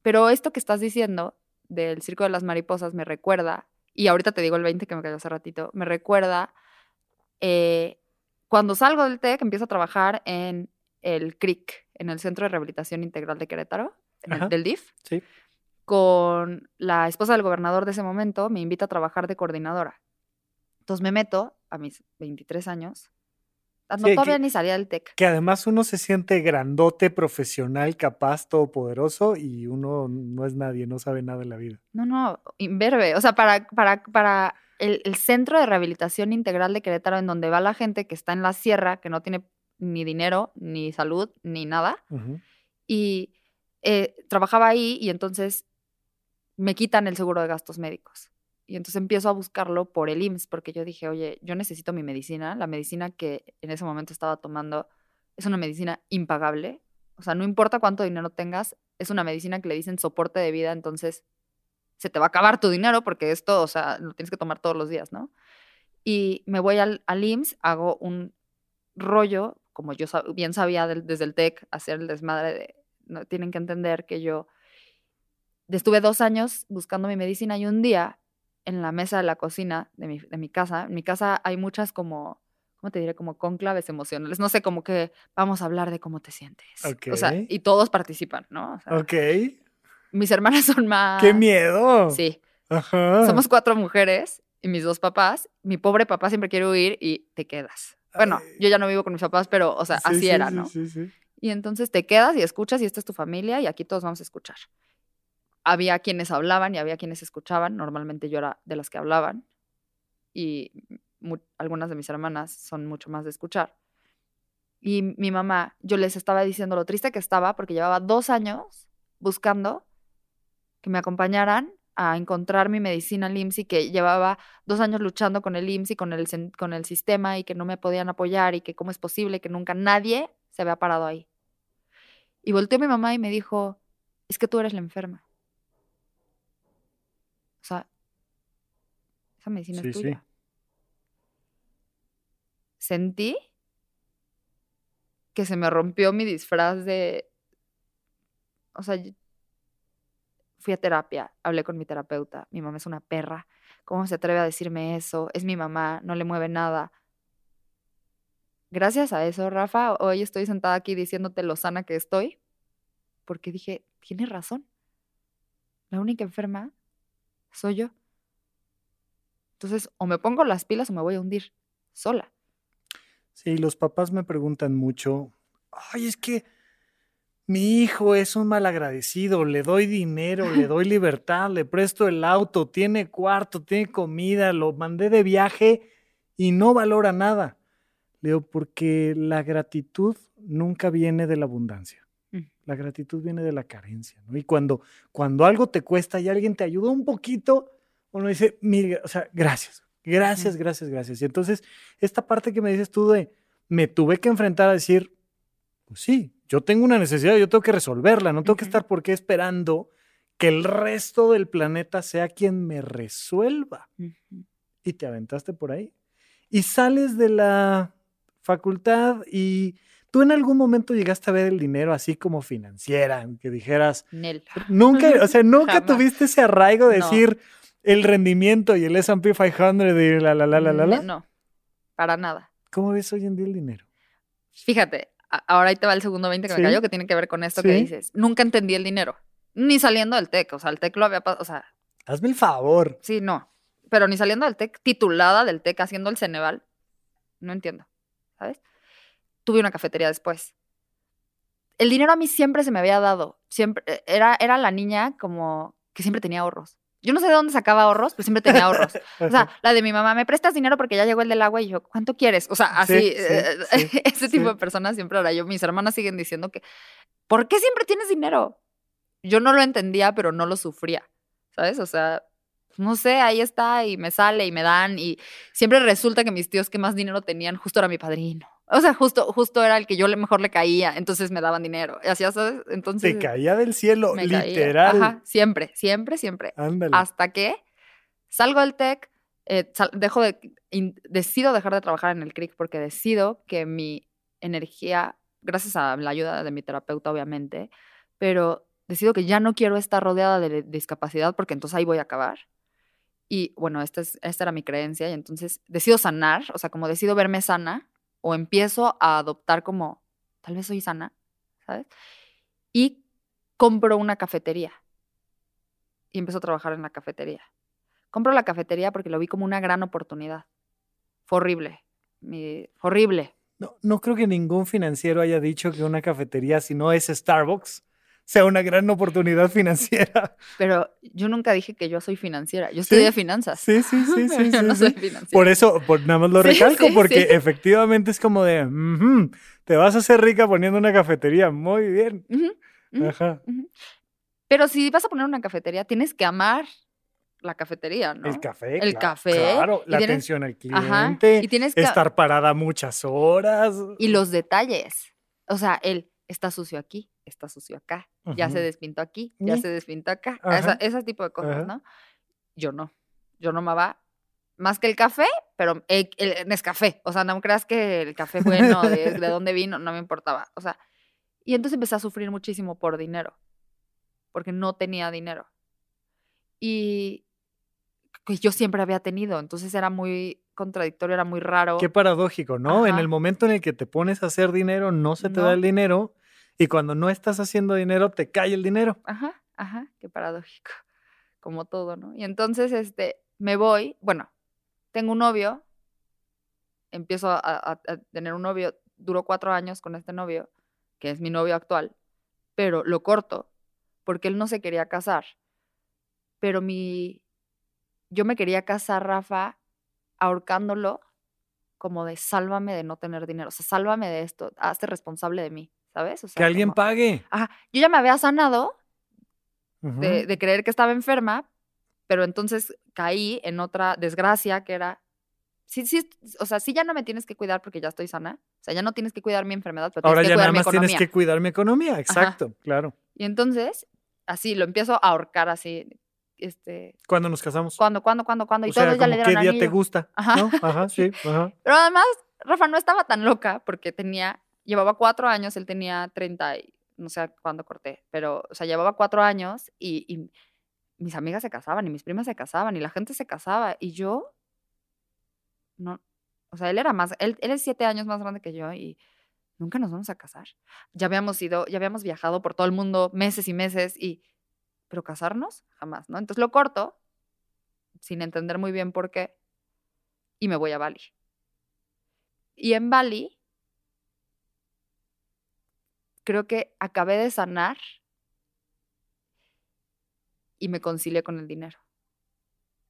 pero esto que estás diciendo del Circo de las Mariposas me recuerda, y ahorita te digo el 20 que me cayó hace ratito, me recuerda eh, cuando salgo del TEC, empiezo a trabajar en el CRIC, en el Centro de Rehabilitación Integral de Querétaro, el- del DIF
Sí.
con la esposa del gobernador de ese momento, me invita a trabajar de coordinadora. Entonces me meto a mis 23 años. ah, No,
Sí,
todavía
que-
ni salía del TEC.
Que además uno se siente grandote, profesional, capaz, todopoderoso y uno no es nadie, no sabe nada de la vida.
No, no, imberbe. O sea, para, para, para el, el centro de rehabilitación integral de Querétaro, en donde va la gente que está en la sierra, que no tiene ni dinero, ni salud, ni nada. Y eh, trabajaba ahí y entonces me quitan el seguro de gastos médicos. Y entonces empiezo a buscarlo por el IMSS, porque yo dije, oye, yo necesito mi medicina. La medicina que en ese momento estaba tomando es una medicina impagable. O sea, no importa cuánto dinero tengas, es una medicina que le dicen soporte de vida, entonces se te va a acabar tu dinero porque esto, o sea, lo tienes que tomar todos los días, ¿no? Y me voy al, al IMSS, hago un rollo, como yo sab- bien sabía del- desde el TEC, hacer el desmadre de, no, tienen que entender que yo estuve dos años buscando mi medicina y un día en la mesa de la cocina de mi, de mi casa, en mi casa hay muchas como, ¿cómo te diré? Como conclaves emocionales, no sé, como que vamos a hablar de cómo te sientes. O sea, y todos participan, ¿no? O sea,
Ok.
Mis hermanas son más...
¡Qué miedo!
Sí,
Ajá.
somos cuatro mujeres y mis dos papás. Mi pobre papá siempre quiere huir y te quedas. Bueno,
Ay.
yo ya no vivo con mis papás, pero, o sea,
Sí,
así
sí,
era,
sí,
¿no?
Sí, sí.
Y entonces te quedas y escuchas y esta es tu familia y aquí todos vamos a escuchar. Había quienes hablaban y había quienes escuchaban. Normalmente yo era de las que hablaban y algunas de mis hermanas son mucho más de escuchar. Y mi mamá, yo les estaba diciendo lo triste que estaba porque llevaba dos años buscando que me acompañaran a encontrar mi medicina al IMSS y que llevaba dos años luchando con el IMSS y con el, con el sistema y que no me podían apoyar y que cómo es posible que nunca nadie se había parado ahí. Y volteó mi mamá y me dijo, es que tú eres la enferma. O sea, esa medicina
Sí,
es
sí.
tuya. Sentí que se me rompió mi disfraz de... O sea, fui a terapia, hablé con mi terapeuta, mi mamá es una perra, ¿cómo se atreve a decirme eso? Es mi mamá, no le mueve nada. Gracias a eso, Rafa, hoy estoy sentada aquí diciéndote lo sana que estoy, porque dije, tienes razón. La única enferma soy yo. Entonces, o me pongo las pilas o me voy a hundir sola.
Sí, los papás me preguntan mucho, ay, es que mi hijo es un malagradecido, le doy dinero, le doy libertad, le presto el auto, tiene cuarto, tiene comida, lo mandé de viaje y no valora nada. Le digo, porque la gratitud nunca viene de la abundancia.
Mm.
La gratitud viene de la carencia, ¿no? Y cuando, cuando algo te cuesta y alguien te ayudó un poquito, uno dice, o sea, gracias, gracias, gracias, gracias. Y entonces, esta parte que me dices tú de, me tuve que enfrentar a decir, pues sí, yo tengo una necesidad, yo tengo que resolverla, no tengo que estar por qué esperando que el resto del planeta sea quien me resuelva. Y te aventaste por ahí. Y sales de la facultad y tú en algún momento llegaste a ver el dinero así como financiera, que dijeras,
Nel.
nunca, o sea, nunca tuviste ese arraigo de
No.
decir el rendimiento y el S&P 500 y la, la, la, la, la, la.
No, para nada.
¿Cómo ves hoy en día el dinero?
Fíjate, ahora ahí te va el segundo 20 que
Sí.
me cayó, que tiene que ver con esto que dices. Nunca entendí el dinero. Ni saliendo del TEC. O sea, el TEC lo había pasado. O sea,
Hazme el favor.
sí, no. Pero ni saliendo del TEC, titulada del TEC, haciendo el Ceneval. No entiendo. ¿Sabes? Tuve una cafetería después. El dinero a mí siempre se me había dado. Siempre, eh, era, era la niña como que siempre tenía ahorros. Yo no sé de dónde sacaba ahorros, pero siempre tenía ahorros. O sea, la de mi mamá, ¿me prestas dinero porque ya llegó el del agua? Y yo, ¿cuánto quieres? O sea,
Sí,
así,
sí,
eh,
sí,
ese tipo de personas siempre era yo. Mis hermanas siguen diciendo que, ¿por qué siempre tienes dinero? Yo no lo entendía, pero no lo sufría, ¿sabes? O sea, no sé, ahí está y me sale y me dan y siempre resulta que mis tíos que más dinero tenían justo era mi padrino. O sea, justo, justo era el que yo le mejor le caía, entonces me daban dinero. Así, ¿sabes? Entonces
Te caía del cielo,
caía.
literal.
Ajá, siempre, siempre, siempre
Ándale.
hasta que salgo del TEC, eh, sal- dejo de, in- decido dejar de trabajar en el CRIC porque decido que mi energía, gracias a la ayuda de mi terapeuta obviamente, pero decido que ya no quiero estar rodeada de discapacidad porque entonces ahí voy a acabar. Y bueno, esta, es, esta era mi creencia y entonces decido sanar, o sea, como decido verme sana o empiezo a adoptar como, tal vez soy sana, ¿sabes? Y compro una cafetería y empiezo a trabajar en la cafetería. Compro la cafetería porque lo vi como una gran oportunidad. Fue horrible. mi- horrible.
No, no creo que ningún financiero haya dicho que una cafetería, si no es Starbucks, sea una gran oportunidad financiera.
Pero yo nunca dije que yo soy financiera. Yo estudié finanzas.
Sí, sí, sí,
pero
sí.
yo
sí,
no
sí.
soy financiera.
Por eso, por, nada más lo recalco, porque efectivamente es como de, "Ujú, te vas a hacer rica poniendo una cafetería. Muy bien. Ajá.
Pero si vas a poner una cafetería, tienes que amar la cafetería, ¿no?
El café.
El café,
Claro, la
tienes-
atención al
Ajá.
cliente.
Y tienes que.
Estar parada muchas horas.
Y los detalles. O sea, el está sucio aquí, está sucio acá, ya se despintó aquí, ya se despintó acá. Esa- ese tipo de cosas,
Ajá.
¿no? Yo no. Yo no amaba más que el café, pero el, el Nescafé. O sea, no creas que el café bueno, de, de dónde vino, no me importaba. O sea, y entonces empecé a sufrir muchísimo por dinero, porque no tenía dinero. Y que yo siempre había tenido, entonces era muy contradictorio, era muy raro.
Qué paradójico, ¿no? En
Ajá.
el momento en el que te pones a hacer dinero, no se te
No.
da el dinero. Y cuando no estás haciendo dinero, te cae el dinero.
Ajá, ajá, qué paradójico. Como todo, ¿no? Y entonces, este, me voy, bueno, tengo un novio, empiezo a, tener un novio, duró cuatro años con este novio, que es mi novio actual, pero lo corto porque él no se quería casar. Pero mi, yo me quería casar, Rafa, ahorcándolo como de sálvame de no tener dinero, o sea, sálvame de esto, hazte responsable de mí, ¿sabes? O sea,
Que alguien
como-
pague.
Ajá, yo ya me había sanado, de, de creer que estaba enferma, pero entonces caí en otra desgracia que era sí, sí, o sea, sí ya no me tienes que cuidar porque ya estoy sana. O sea, ya no tienes que cuidar mi enfermedad, pero
Ahora
tienes que
ya
cuidar
nada
mi
más
economía.
tienes que cuidar mi economía, exacto, claro.
Y entonces, así, lo empiezo a ahorcar así, este,
¿Cuándo nos casamos?
¿cuándo, cuándo, cuándo, cuándo? Y
o sea,
todos ya le dieron
¿qué día te
anillo.
gusta?
Ajá.
¿No? Ajá, sí, ajá.
Pero además, Rafa no estaba tan loca porque tenía, llevaba cuatro años, él tenía 30, y no sé cuándo corté, pero, o sea, llevaba cuatro años y, y mis amigas se casaban y mis primas se casaban y la gente se casaba y yo, no, o sea, él era más, él, él es siete años más grande que yo y nunca nos vamos a casar. Ya habíamos ido, ya habíamos viajado por todo el mundo meses y meses y, pero casarnos, jamás, ¿no? Entonces lo corto, sin entender muy bien por qué, y me voy a Bali. Y en Bali, creo que acabé de sanar y me concilié con el dinero.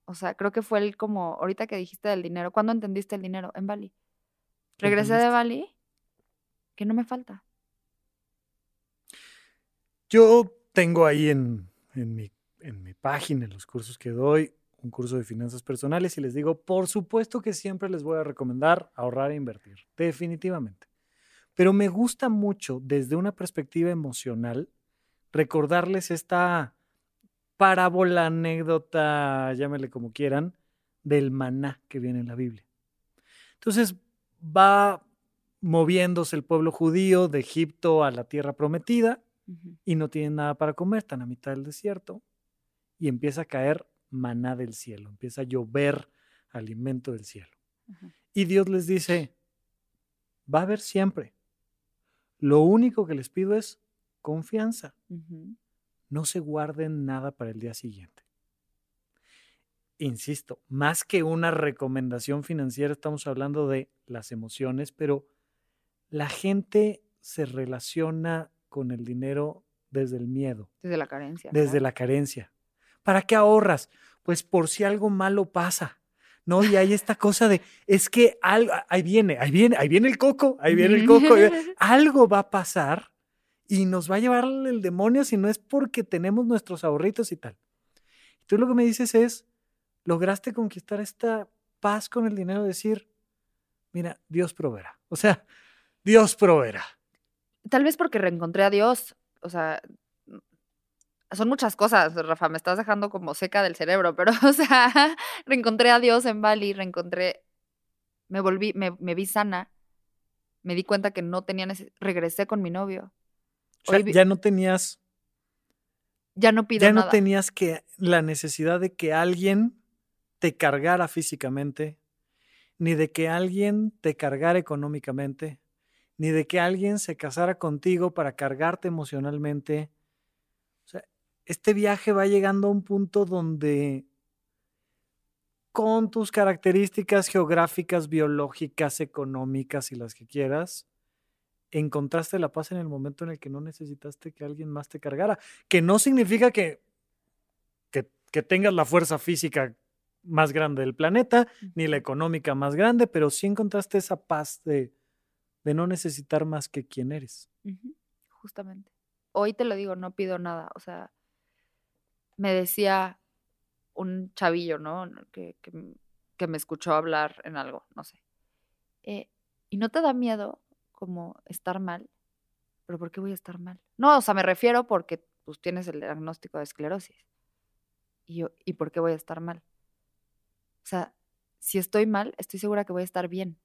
O sea, creo que fue el como, ahorita que dijiste del dinero, ¿cuándo entendiste el dinero? En Bali.
¿Qué
Regresé de? Bali, que no me falta.
Yo tengo ahí en, en mi, en mi página, en los cursos que doy, un curso de finanzas personales y les digo, por supuesto que siempre les voy a recomendar ahorrar e invertir, definitivamente. Pero me gusta mucho desde una perspectiva emocional recordarles esta parábola, anécdota, llámele como quieran, del maná que viene en la Biblia. Entonces va moviéndose el pueblo judío de Egipto a la tierra prometida y no tienen nada para comer, están a mitad del desierto y empieza a caer maná del cielo, empieza a llover alimento del cielo. Y Dios les dice, va a haber siempre. Lo único que les pido es confianza. No se guarden nada para el día siguiente. Insisto, más que una recomendación financiera, estamos hablando de las emociones, pero la gente se relaciona con el dinero desde el miedo,
Desde la carencia.
desde la carencia. ¿Para qué ahorras? Pues por si algo malo pasa. ¿No? Y hay esta cosa de, es que algo, ahí viene, ahí viene, ahí viene el coco, ahí viene el coco. viene- algo va a pasar y nos va a llevar el demonio si no es porque tenemos nuestros ahorritos y tal. Tú lo que me dices es, lograste conquistar esta paz con el dinero, decir, mira, Dios proveerá. O sea, Dios proveerá.
Tal vez porque reencontré a Dios. O sea, son muchas cosas, Rafa. Me estás dejando como seca del cerebro, pero, o sea, reencontré a Dios en Bali, reencontré. Me volví, me, me vi sana. Me di cuenta que no tenía necesidad. Regresé con mi novio.
O sea,
vi-
ya no tenías,
Ya no pido
ya no
nada.
tenías que la necesidad de que alguien te cargara físicamente, ni de que alguien te cargara económicamente, ni de que alguien se casara contigo para cargarte emocionalmente. Este viaje va llegando a un punto donde con tus características geográficas, biológicas, económicas y las que quieras, encontraste la paz en el momento en el que no necesitaste que alguien más te cargara. Que no significa que, que, que tengas la fuerza física más grande del planeta, ni la económica más grande, pero sí encontraste esa paz de, de no necesitar más que quien eres.
Justamente. Hoy te lo digo, no pido nada. O sea, me decía un chavillo, ¿no? Que, que, me escuchó hablar en algo, no sé. Eh, ¿Y no te da miedo como estar mal? ¿Pero por qué voy a estar mal? No, o sea, me refiero porque pues tienes el diagnóstico de esclerosis. Y yo, ¿y por qué voy a estar mal? O sea, si estoy mal, estoy segura que voy a estar bien.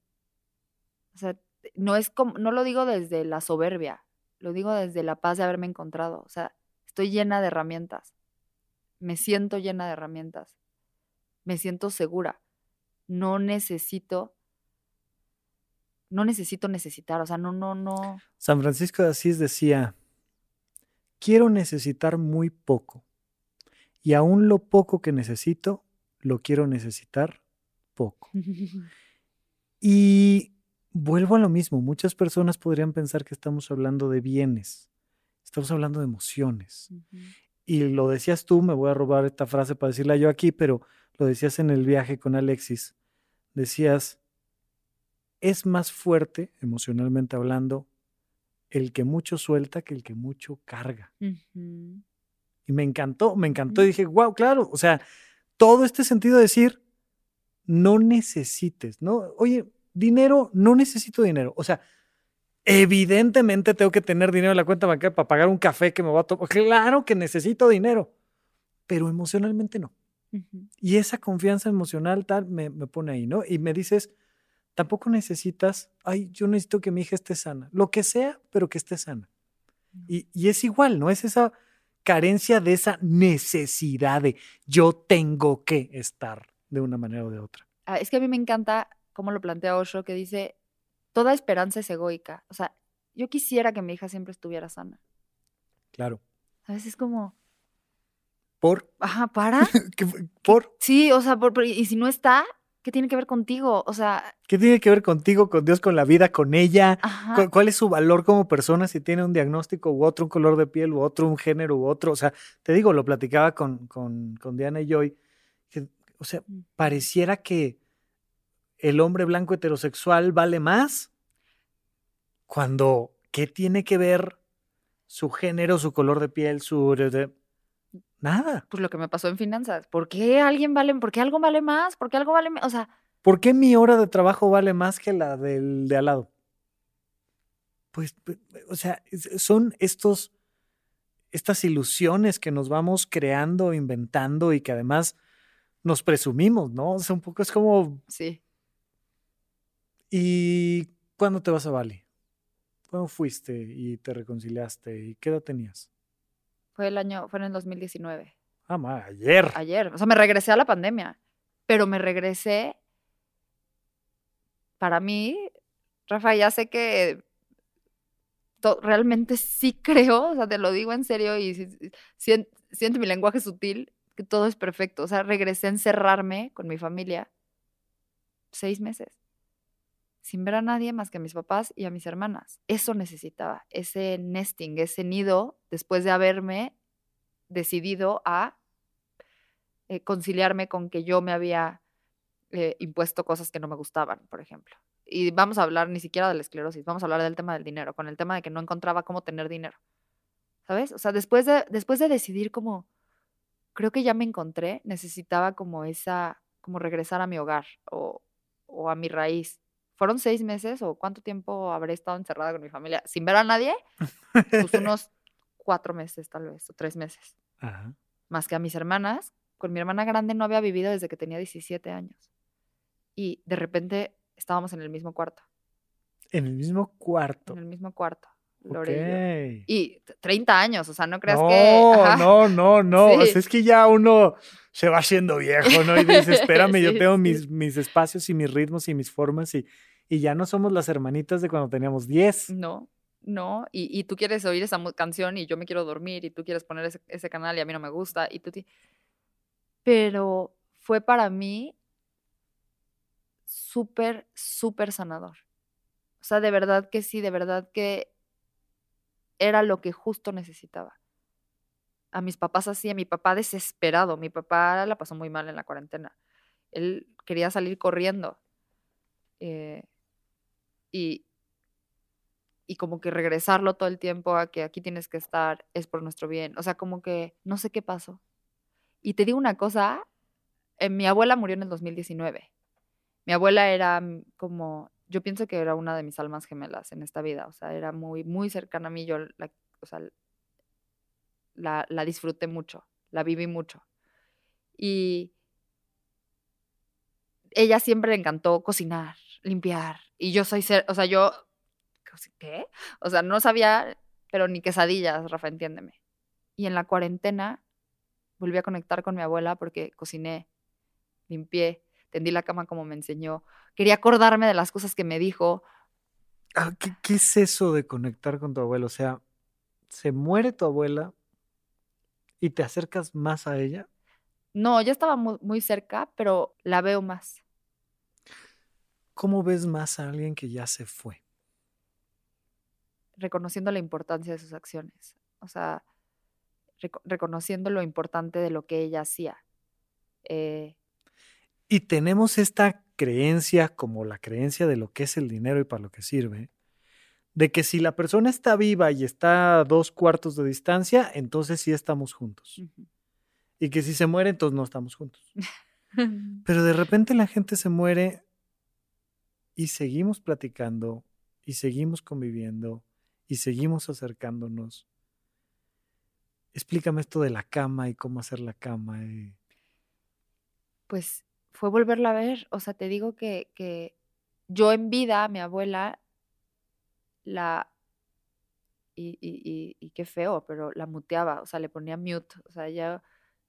O sea, no es como, no lo digo desde la soberbia, lo digo desde la paz de haberme encontrado. O sea, estoy llena de herramientas. Me siento llena de herramientas. Me siento segura. No necesito, no necesito necesitar. O sea, no, no, no.
San Francisco de Asís decía, quiero necesitar muy poco, y aún lo poco que necesito, lo quiero necesitar poco. Y vuelvo a lo mismo, muchas personas podrían pensar que estamos hablando de bienes, estamos hablando de emociones. Y lo decías tú, me voy a robar esta frase para decirla yo aquí, pero lo decías en el viaje con Alexis. Decías, es más fuerte, emocionalmente hablando, el que mucho suelta que el que mucho carga. Y me encantó, me encantó. Y
Ujú.
dije, wow, claro, o sea, todo este sentido de decir, no necesites, ¿no? Oye, dinero, no necesito dinero. O sea, evidentemente tengo que tener dinero en la cuenta bancaria para pagar un café que me va a tomar. Claro que necesito dinero, pero emocionalmente no. Y esa confianza emocional tal me, me, pone ahí, ¿no? Y me dices, tampoco necesitas, ay, yo necesito que mi hija esté sana, lo que sea, pero que esté sana. Y, y es igual, ¿no? Es esa carencia de esa necesidad de yo tengo que estar de una manera o de otra.
Ah, es que a mí me encanta cómo lo plantea Osho, que dice, toda esperanza es egoica. O sea, yo quisiera que mi hija siempre estuviera sana.
Claro.
A veces es como...
¿Por?
Ajá, ¿para?
¿Por?
Sí, o sea, por, y si no está, ¿qué tiene que ver contigo? O sea...
¿Qué tiene que ver contigo, con Dios, con la vida, con ella? ¿Cuál, es su valor como persona si tiene un diagnóstico u otro, un color de piel u otro, un género u otro? O sea, te digo, lo platicaba con, con, con Diana y Joy, o sea, mm. pareciera que el hombre blanco heterosexual vale más cuando, ¿qué tiene que ver su género, su color de piel, su... Nada.
Pues lo que me pasó en finanzas. ¿Por qué alguien vale, por qué algo vale más? ¿Por qué algo vale O sea...
¿Por qué mi hora de trabajo vale más que la del de al lado? Pues, o sea, son estos, estas ilusiones que nos vamos creando, inventando y que además nos presumimos, ¿no? O sea, un poco es como...
Sí.
¿Y cuándo te vas a Bali? ¿Cuándo fuiste y te reconciliaste? ¿Y qué edad tenías?
Fue el año, fue en el 2019.
Ah, ma, ayer.
Ayer. O sea, me regresé a la pandemia. Pero me regresé. Para mí, Rafa, ya sé que realmente sí creo, o sea, te lo digo en serio y siento mi lenguaje sutil que todo es perfecto. O sea, regresé a encerrarme con mi familia seis meses, sin ver a nadie más que a mis papás y a mis hermanas. Eso necesitaba, ese nesting, ese nido, después de haberme decidido a eh, conciliarme con que yo me había eh, impuesto cosas que no me gustaban, por ejemplo. Y vamos a hablar ni siquiera de la esclerosis, vamos a hablar del tema del dinero, con el tema de que no encontraba cómo tener dinero. ¿Sabes? O sea, después de, después de decidir cómo creo que ya me encontré, necesitaba como esa, como regresar a mi hogar o, a mi raíz. ¿Fueron seis meses o cuánto tiempo habré estado encerrada con mi familia sin ver a nadie? Pues unos cuatro meses tal vez, o tres meses. Más que a mis hermanas. Con mi hermana grande no había vivido desde que tenía 17 años. Y de repente estábamos en el mismo cuarto.
En el mismo cuarto.
En el mismo cuarto. Y 30 años, o sea, no creas
que. No, no, no, es que ya uno se va haciendo viejo, ¿no? Y dice, espérame, yo tengo mis, mis espacios y mis ritmos y mis formas y, y ya no somos las hermanitas de cuando teníamos 10.
No, no. Y, y, tú quieres oír esa canción y yo me quiero dormir y tú quieres poner ese, ese canal y a mí no me gusta y tú. Pero fue para mí súper, súper sanador. O sea, de verdad que sí, de verdad que era lo que justo necesitaba. A mis papás así, a mi papá desesperado. Mi papá la pasó muy mal en la cuarentena. Él quería salir corriendo. Eh, y, y como que regresarlo todo el tiempo a que aquí tienes que estar, es por nuestro bien. O sea, como que no sé qué pasó. Y te digo una cosa, eh, mi abuela murió en el 2019. Mi abuela era como yo pienso que era una de mis almas gemelas en esta vida, o sea, era muy, muy cercana a mí, yo la, o sea, la, disfruté mucho, la viví mucho. Y ella siempre le encantó cocinar, limpiar, y yo soy, ser, o sea, yo, ¿qué? O sea, no sabía, pero ni quesadillas, Rafa, entiéndeme. Y en la cuarentena volví a conectar con mi abuela porque cociné, limpié, tendí la cama como me enseñó, quería acordarme de las cosas que me dijo.
Ah, ¿qué, es eso de conectar con tu abuelo? O sea, se muere tu abuela y te acercas más a ella.
No, ya estaba muy, cerca, pero la veo más.
¿Cómo ves más a alguien que ya se fue?
Reconociendo la importancia de sus acciones. O sea, reconociendo lo importante de lo que ella hacía. Eh,
y tenemos esta creencia, como la creencia de lo que es el dinero y para lo que sirve, de que si la persona está viva y está a dos cuartos de distancia, entonces sí estamos juntos. Y que si se muere, entonces no estamos juntos. Pero de repente la gente se muere y seguimos platicando y seguimos conviviendo y seguimos acercándonos. Explícame esto de la cama y cómo hacer la cama. y-
Pues fue volverla a ver. O sea, te digo que, que yo en vida, mi abuela, la... Y, y- y- y qué feo, pero la muteaba, o sea, le ponía mute. O sea, ya,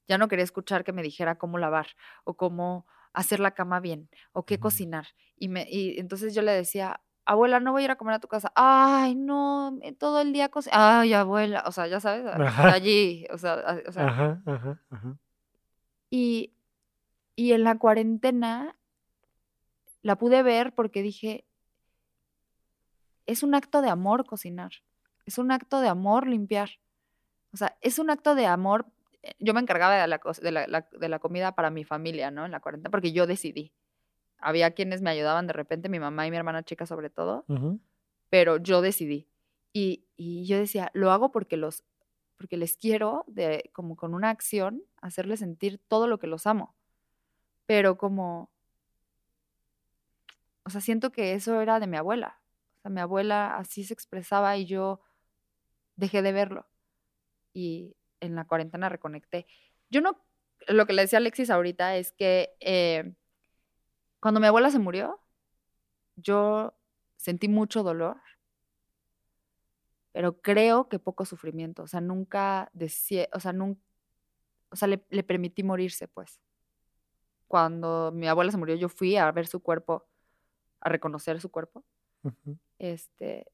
ya no quería escuchar que me dijera cómo lavar o cómo hacer la cama bien o qué cocinar. Y, me, y entonces yo le decía, abuela, no voy a ir a comer a tu casa. Ay, no, eh, todo el día cocina. Ay, abuela. O sea, ya sabes,
Ajá.
allí. O sea, o sea,
Ajá, ajá, ajá.
y, y en la cuarentena la pude ver porque dije, es un acto de amor cocinar, es un acto de amor limpiar. O sea, es un acto de amor. eh, Yo me encargaba de la, de la, la- de la comida para mi familia, ¿no? En la cuarentena, porque yo decidí. Había quienes me ayudaban de repente, mi mamá y mi hermana chica sobre todo, pero yo decidí. Y, y yo decía, lo hago porque los porque les quiero de como con una acción hacerles sentir todo lo que los amo. Pero como o sea, siento que eso era de mi abuela. O sea, mi abuela así se expresaba y yo dejé de verlo. Y en la cuarentena reconecté. Yo no, lo que le decía Alexis ahorita es que eh, cuando mi abuela se murió, yo sentí mucho dolor, pero creo que poco sufrimiento. O sea, nunca decía, o sea, nunca, o sea, le permití morirse, pues. Cuando mi abuela se murió, yo fui a ver su cuerpo, a reconocer su cuerpo.
Ujú.
Este,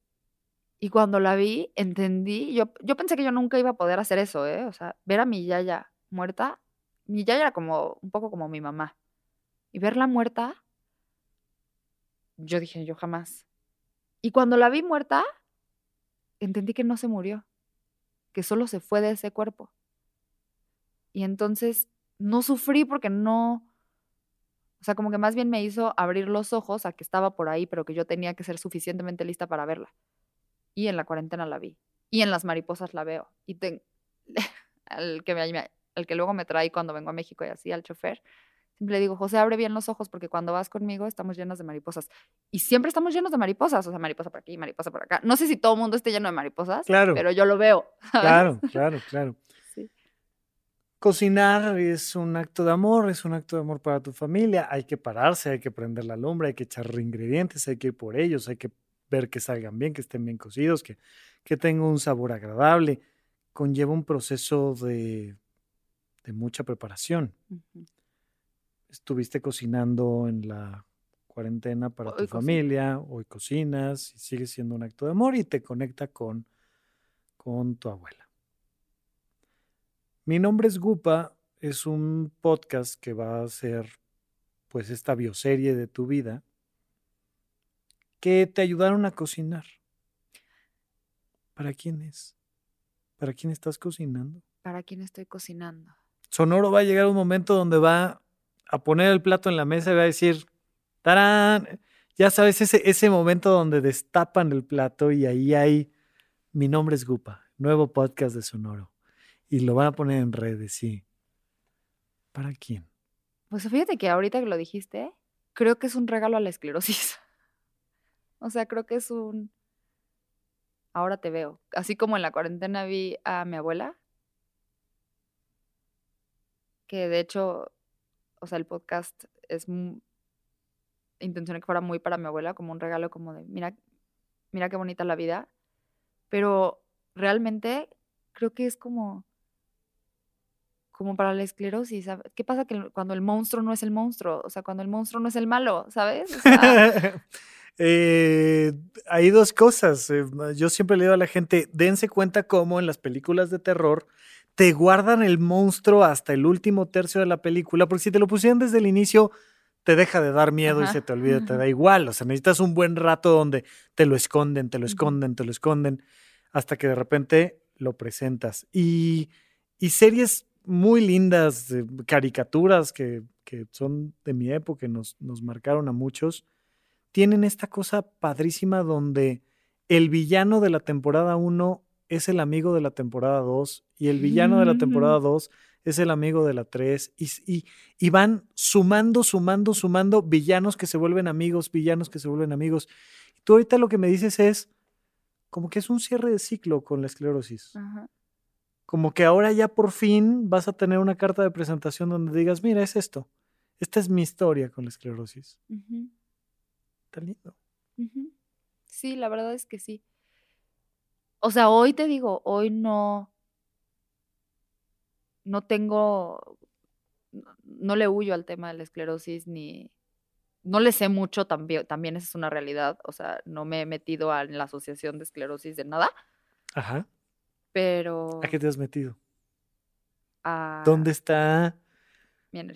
y cuando la vi, entendí, yo, yo pensé que yo nunca iba a poder hacer eso, ¿eh? O sea, ver a mi yaya muerta, mi yaya era como, un poco como mi mamá. Y verla muerta, yo dije, yo jamás. Y cuando la vi muerta, entendí que no se murió, que solo se fue de ese cuerpo. Y entonces no sufrí porque no, o sea, como que más bien me hizo abrir los ojos a que estaba por ahí, pero que yo tenía que ser suficientemente lista para verla. Y en la cuarentena la vi. Y en las mariposas la veo. Y ten- al, que me, al que luego me trae cuando vengo a México y así, al chofer, siempre le digo, José, abre bien los ojos porque cuando vas conmigo estamos llenas de mariposas. Y siempre estamos llenos de mariposas. O sea, mariposa por aquí, mariposa por acá. No sé si todo el mundo esté lleno de mariposas,
Claro.
pero yo lo veo. ¿sabes?
Claro, claro, claro. Cocinar es un acto de amor, es un acto de amor para tu familia. Hay que pararse, hay que prender la lumbre, hay que echar ingredientes, hay que ir por ellos, hay que ver que salgan bien, que estén bien cocidos, que, que tengan un sabor agradable. Conlleva un proceso de, de mucha preparación. Estuviste cocinando en la cuarentena para tu familia, hoy cocinas y sigue siendo un acto de amor y te conecta con, con tu abuela. Mi nombre es Gupa, es un podcast que va a ser pues esta bioserie de tu vida que te ayudaron a cocinar. ¿Para quién es? ¿Para quién estás cocinando?
¿Para quién estoy cocinando?
Sonoro va a llegar un momento donde va a poner el plato en la mesa y va a decir, ¡tarán! Ya sabes, ese, ese momento donde destapan el plato y ahí hay, mi nombre es Gupa, nuevo podcast de Sonoro. Y lo van a poner en redes, sí. ¿Para quién?
Pues fíjate que ahorita que lo dijiste, creo que es un regalo a la esclerosis. O sea, creo que es un... Ahora te veo. Así como en la cuarentena vi a mi abuela, que de hecho, o sea, el podcast es... mu- Intencioné que fuera muy para mi abuela, como un regalo como de, mira, mira qué bonita la vida. Pero realmente creo que es como como para la esclerosis. ¿sabes? ¿Qué pasa que cuando el monstruo no es el monstruo? O sea, cuando el monstruo no es el malo, ¿sabes? O sea,
Eh, hay dos cosas. eh, Yo siempre le digo a la gente, dense cuenta cómo en las películas de terror te guardan el monstruo hasta el último tercio de la película, porque si te lo pusieran desde el inicio, te deja de dar miedo y se te olvida, te da igual. O sea, necesitas un buen rato donde te lo esconden, te lo esconden, te lo esconden, hasta que de repente lo presentas. Y, y series muy lindas, de caricaturas que, que son de mi época, y nos, nos marcaron a muchos, tienen esta cosa padrísima donde el villano de la temporada 1 es el amigo de la temporada 2 y el villano de la temporada 2 es el amigo de la 3 y, y, y, van sumando, sumando, sumando villanos que se vuelven amigos, villanos que se vuelven amigos. Tú ahorita lo que me dices es como que es un cierre de ciclo con la esclerosis.
Ajá.
Como que ahora ya por fin vas a tener una carta de presentación donde digas, mira, es esto. Esta es mi historia con la esclerosis. Está lindo.
Sí, la verdad es que sí. O sea, hoy te digo, hoy no, no tengo, no, le huyo al tema de la esclerosis ni, no le sé mucho también, también esa es una realidad. O sea, no me he metido a- en la asociación de esclerosis de nada,
Ajá.
Pero.
¿A qué te has metido? ¿Dónde está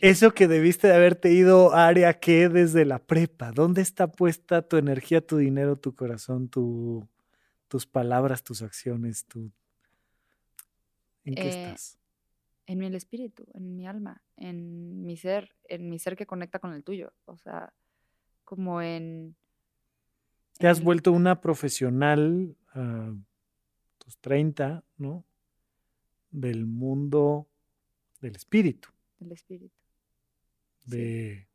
eso que debiste de haberte ido área que desde la prepa? ¿Dónde está puesta tu energía, tu dinero, tu corazón, tus palabras, tus acciones? Tu... ¿En qué
eh,
estás?
En el espíritu, en mi alma, en mi ser, en mi ser que conecta con el tuyo. O sea, como en.
Te has vuelto una profesional. Ah, 230, ¿no? Del mundo del espíritu.
Del espíritu.
De,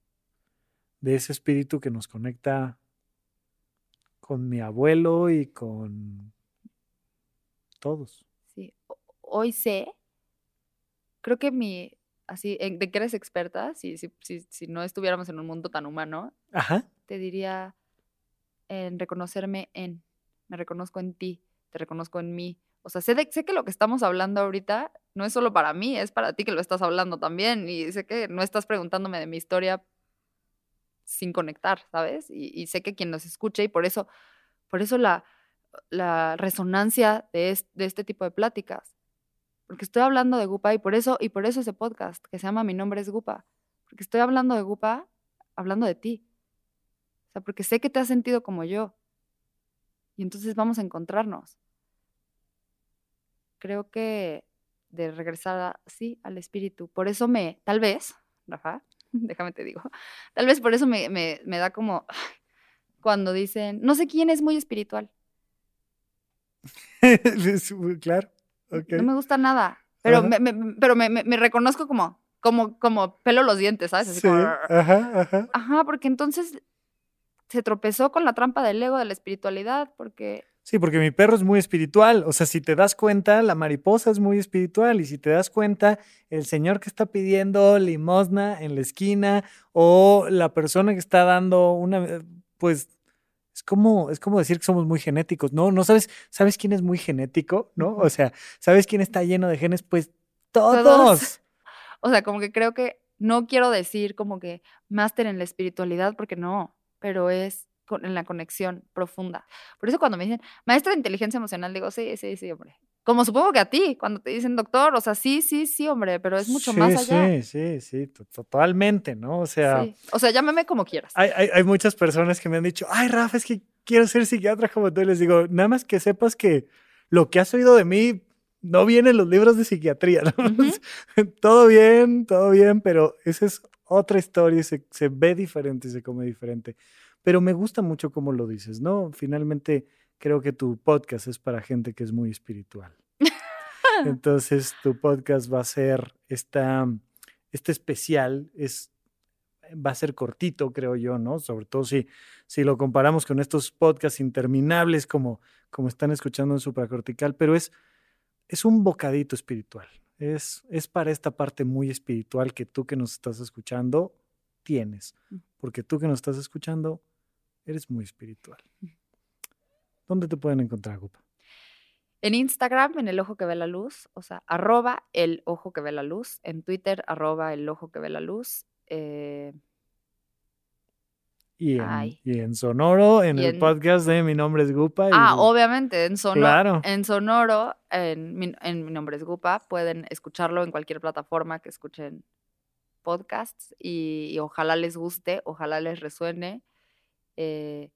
de ese espíritu que nos conecta con mi abuelo y con todos.
Sí, hoy sé, creo que mi, así, de que eres experta, si, si, si, si no estuviéramos en un mundo tan humano,
Ajá.
te diría en reconocerme en, me reconozco en ti te reconozco en mí. O sea, sé, sé que lo que estamos hablando ahorita no es solo para mí, es para ti que lo estás hablando también. Y sé que no estás preguntándome de mi historia sin conectar, ¿sabes? Y, y sé que quien nos escuche y por eso, por eso la, la resonancia de, es- de este tipo de pláticas. Porque estoy hablando de Gupa y por eso, y por eso ese podcast que se llama Mi nombre es Gupa. Porque estoy hablando de Gupa, hablando de ti. O sea, porque sé que te has sentido como yo. Y entonces vamos a encontrarnos. Creo que de regresar a- sí al espíritu. Por eso me, tal vez, Rafa, déjame te digo, tal vez por eso me, me, me da como cuando dicen, no sé quién es muy espiritual.
claro.
No me gusta nada. Pero, me, me- pero me, me- me reconozco como, como, como pelo los dientes, ¿sabes? Así
Sí,
como,
ajá, ajá.
Ajá, porque entonces se tropezó con la trampa del ego de la espiritualidad, porque
Sí, porque mi perro es muy espiritual. O sea, si te das cuenta, la mariposa es muy espiritual. Y si te das cuenta, el señor que está pidiendo limosna en la esquina o la persona que está dando una, eh, pues es como, es como decir que somos muy genéticos. No, no sabes, ¿sabes quién es muy genético? ¿No? O sea, ¿sabes quién está lleno de genes? Pues todos.
Todos. O sea, como que creo que no quiero decir como que máster en la espiritualidad, porque no, pero es en la conexión profunda. Por eso cuando me dicen maestra de inteligencia emocional, digo, sí, sí, sí, hombre. Como supongo que a ti, cuando te dicen doctor, o sea, sí, sí, sí, hombre, pero es mucho más
Sí,
allá.
Sí, sí, sí, to- totalmente, ¿no? O sea,
Sí. O sea, llámame como quieras.
hay, hay, hay muchas personas que me han dicho, ay, Rafa, es que quiero ser psiquiatra como tú. Y les digo, nada más que sepas que lo que has oído de mí no viene en los libros de psiquiatría, ¿no?
Ujú.
todo bien, todo bien, pero esa es otra historia y se, se ve diferente y se come diferente. Pero me gusta mucho cómo lo dices, ¿no? Finalmente creo que tu podcast es para gente que es muy espiritual. Entonces tu podcast va a ser esta, este especial, es, va a ser cortito, creo yo, ¿no? Sobre todo si, si lo comparamos con estos podcasts interminables como, como están escuchando en Supracortical, pero es, es un bocadito espiritual. Es, es para esta parte muy espiritual que tú que nos estás escuchando tienes, porque tú que nos estás escuchando eres muy espiritual. ¿Dónde te pueden encontrar, Gupa?
En Instagram, en el ojo que ve la luz, o sea, arroba el ojo que ve la luz. En Twitter, arroba el ojo que ve la luz. eh,
Y en, y en Sonoro, en
Y
el
en-
podcast de Mi Nombre es Gupa. y-
Ah, obviamente, en, Sono-
Claro.
en Sonoro, en mi, en mi nombre es Gupa, pueden escucharlo en cualquier plataforma que escuchen podcasts y, y ojalá les guste, ojalá les resuene. Eh,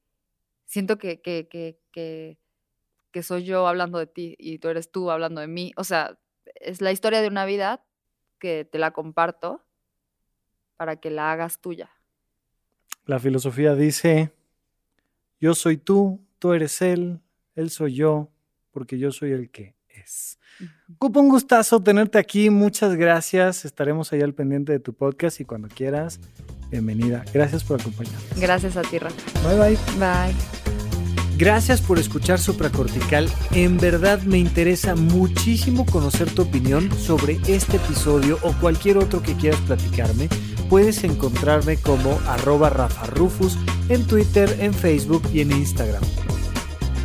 siento que, que, que, que, que soy yo hablando de ti y tú eres tú hablando de mí. O sea, es la historia de una vida que te la comparto para que la hagas tuya.
La filosofía dice, yo soy tú, tú eres él, él soy yo, porque yo soy el que es. Cupo, un gustazo tenerte aquí. Muchas gracias. Estaremos ahí al pendiente de tu podcast y cuando quieras, bienvenida. Gracias por acompañarnos.
Gracias a ti, Rafa.
Bye bye.
Bye.
Gracias por escuchar Supracortical. En verdad me interesa muchísimo conocer tu opinión sobre este episodio o cualquier otro que quieras platicarme. Puedes encontrarme como arroba rafarufus en Twitter, en Facebook y en Instagram.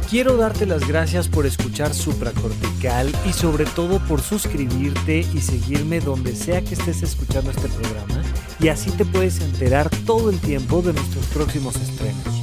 Quiero darte las gracias por escuchar Supracortical y sobre todo por suscribirte y seguirme donde sea que estés escuchando este programa y así te puedes enterar todo el tiempo de nuestros próximos estrenos.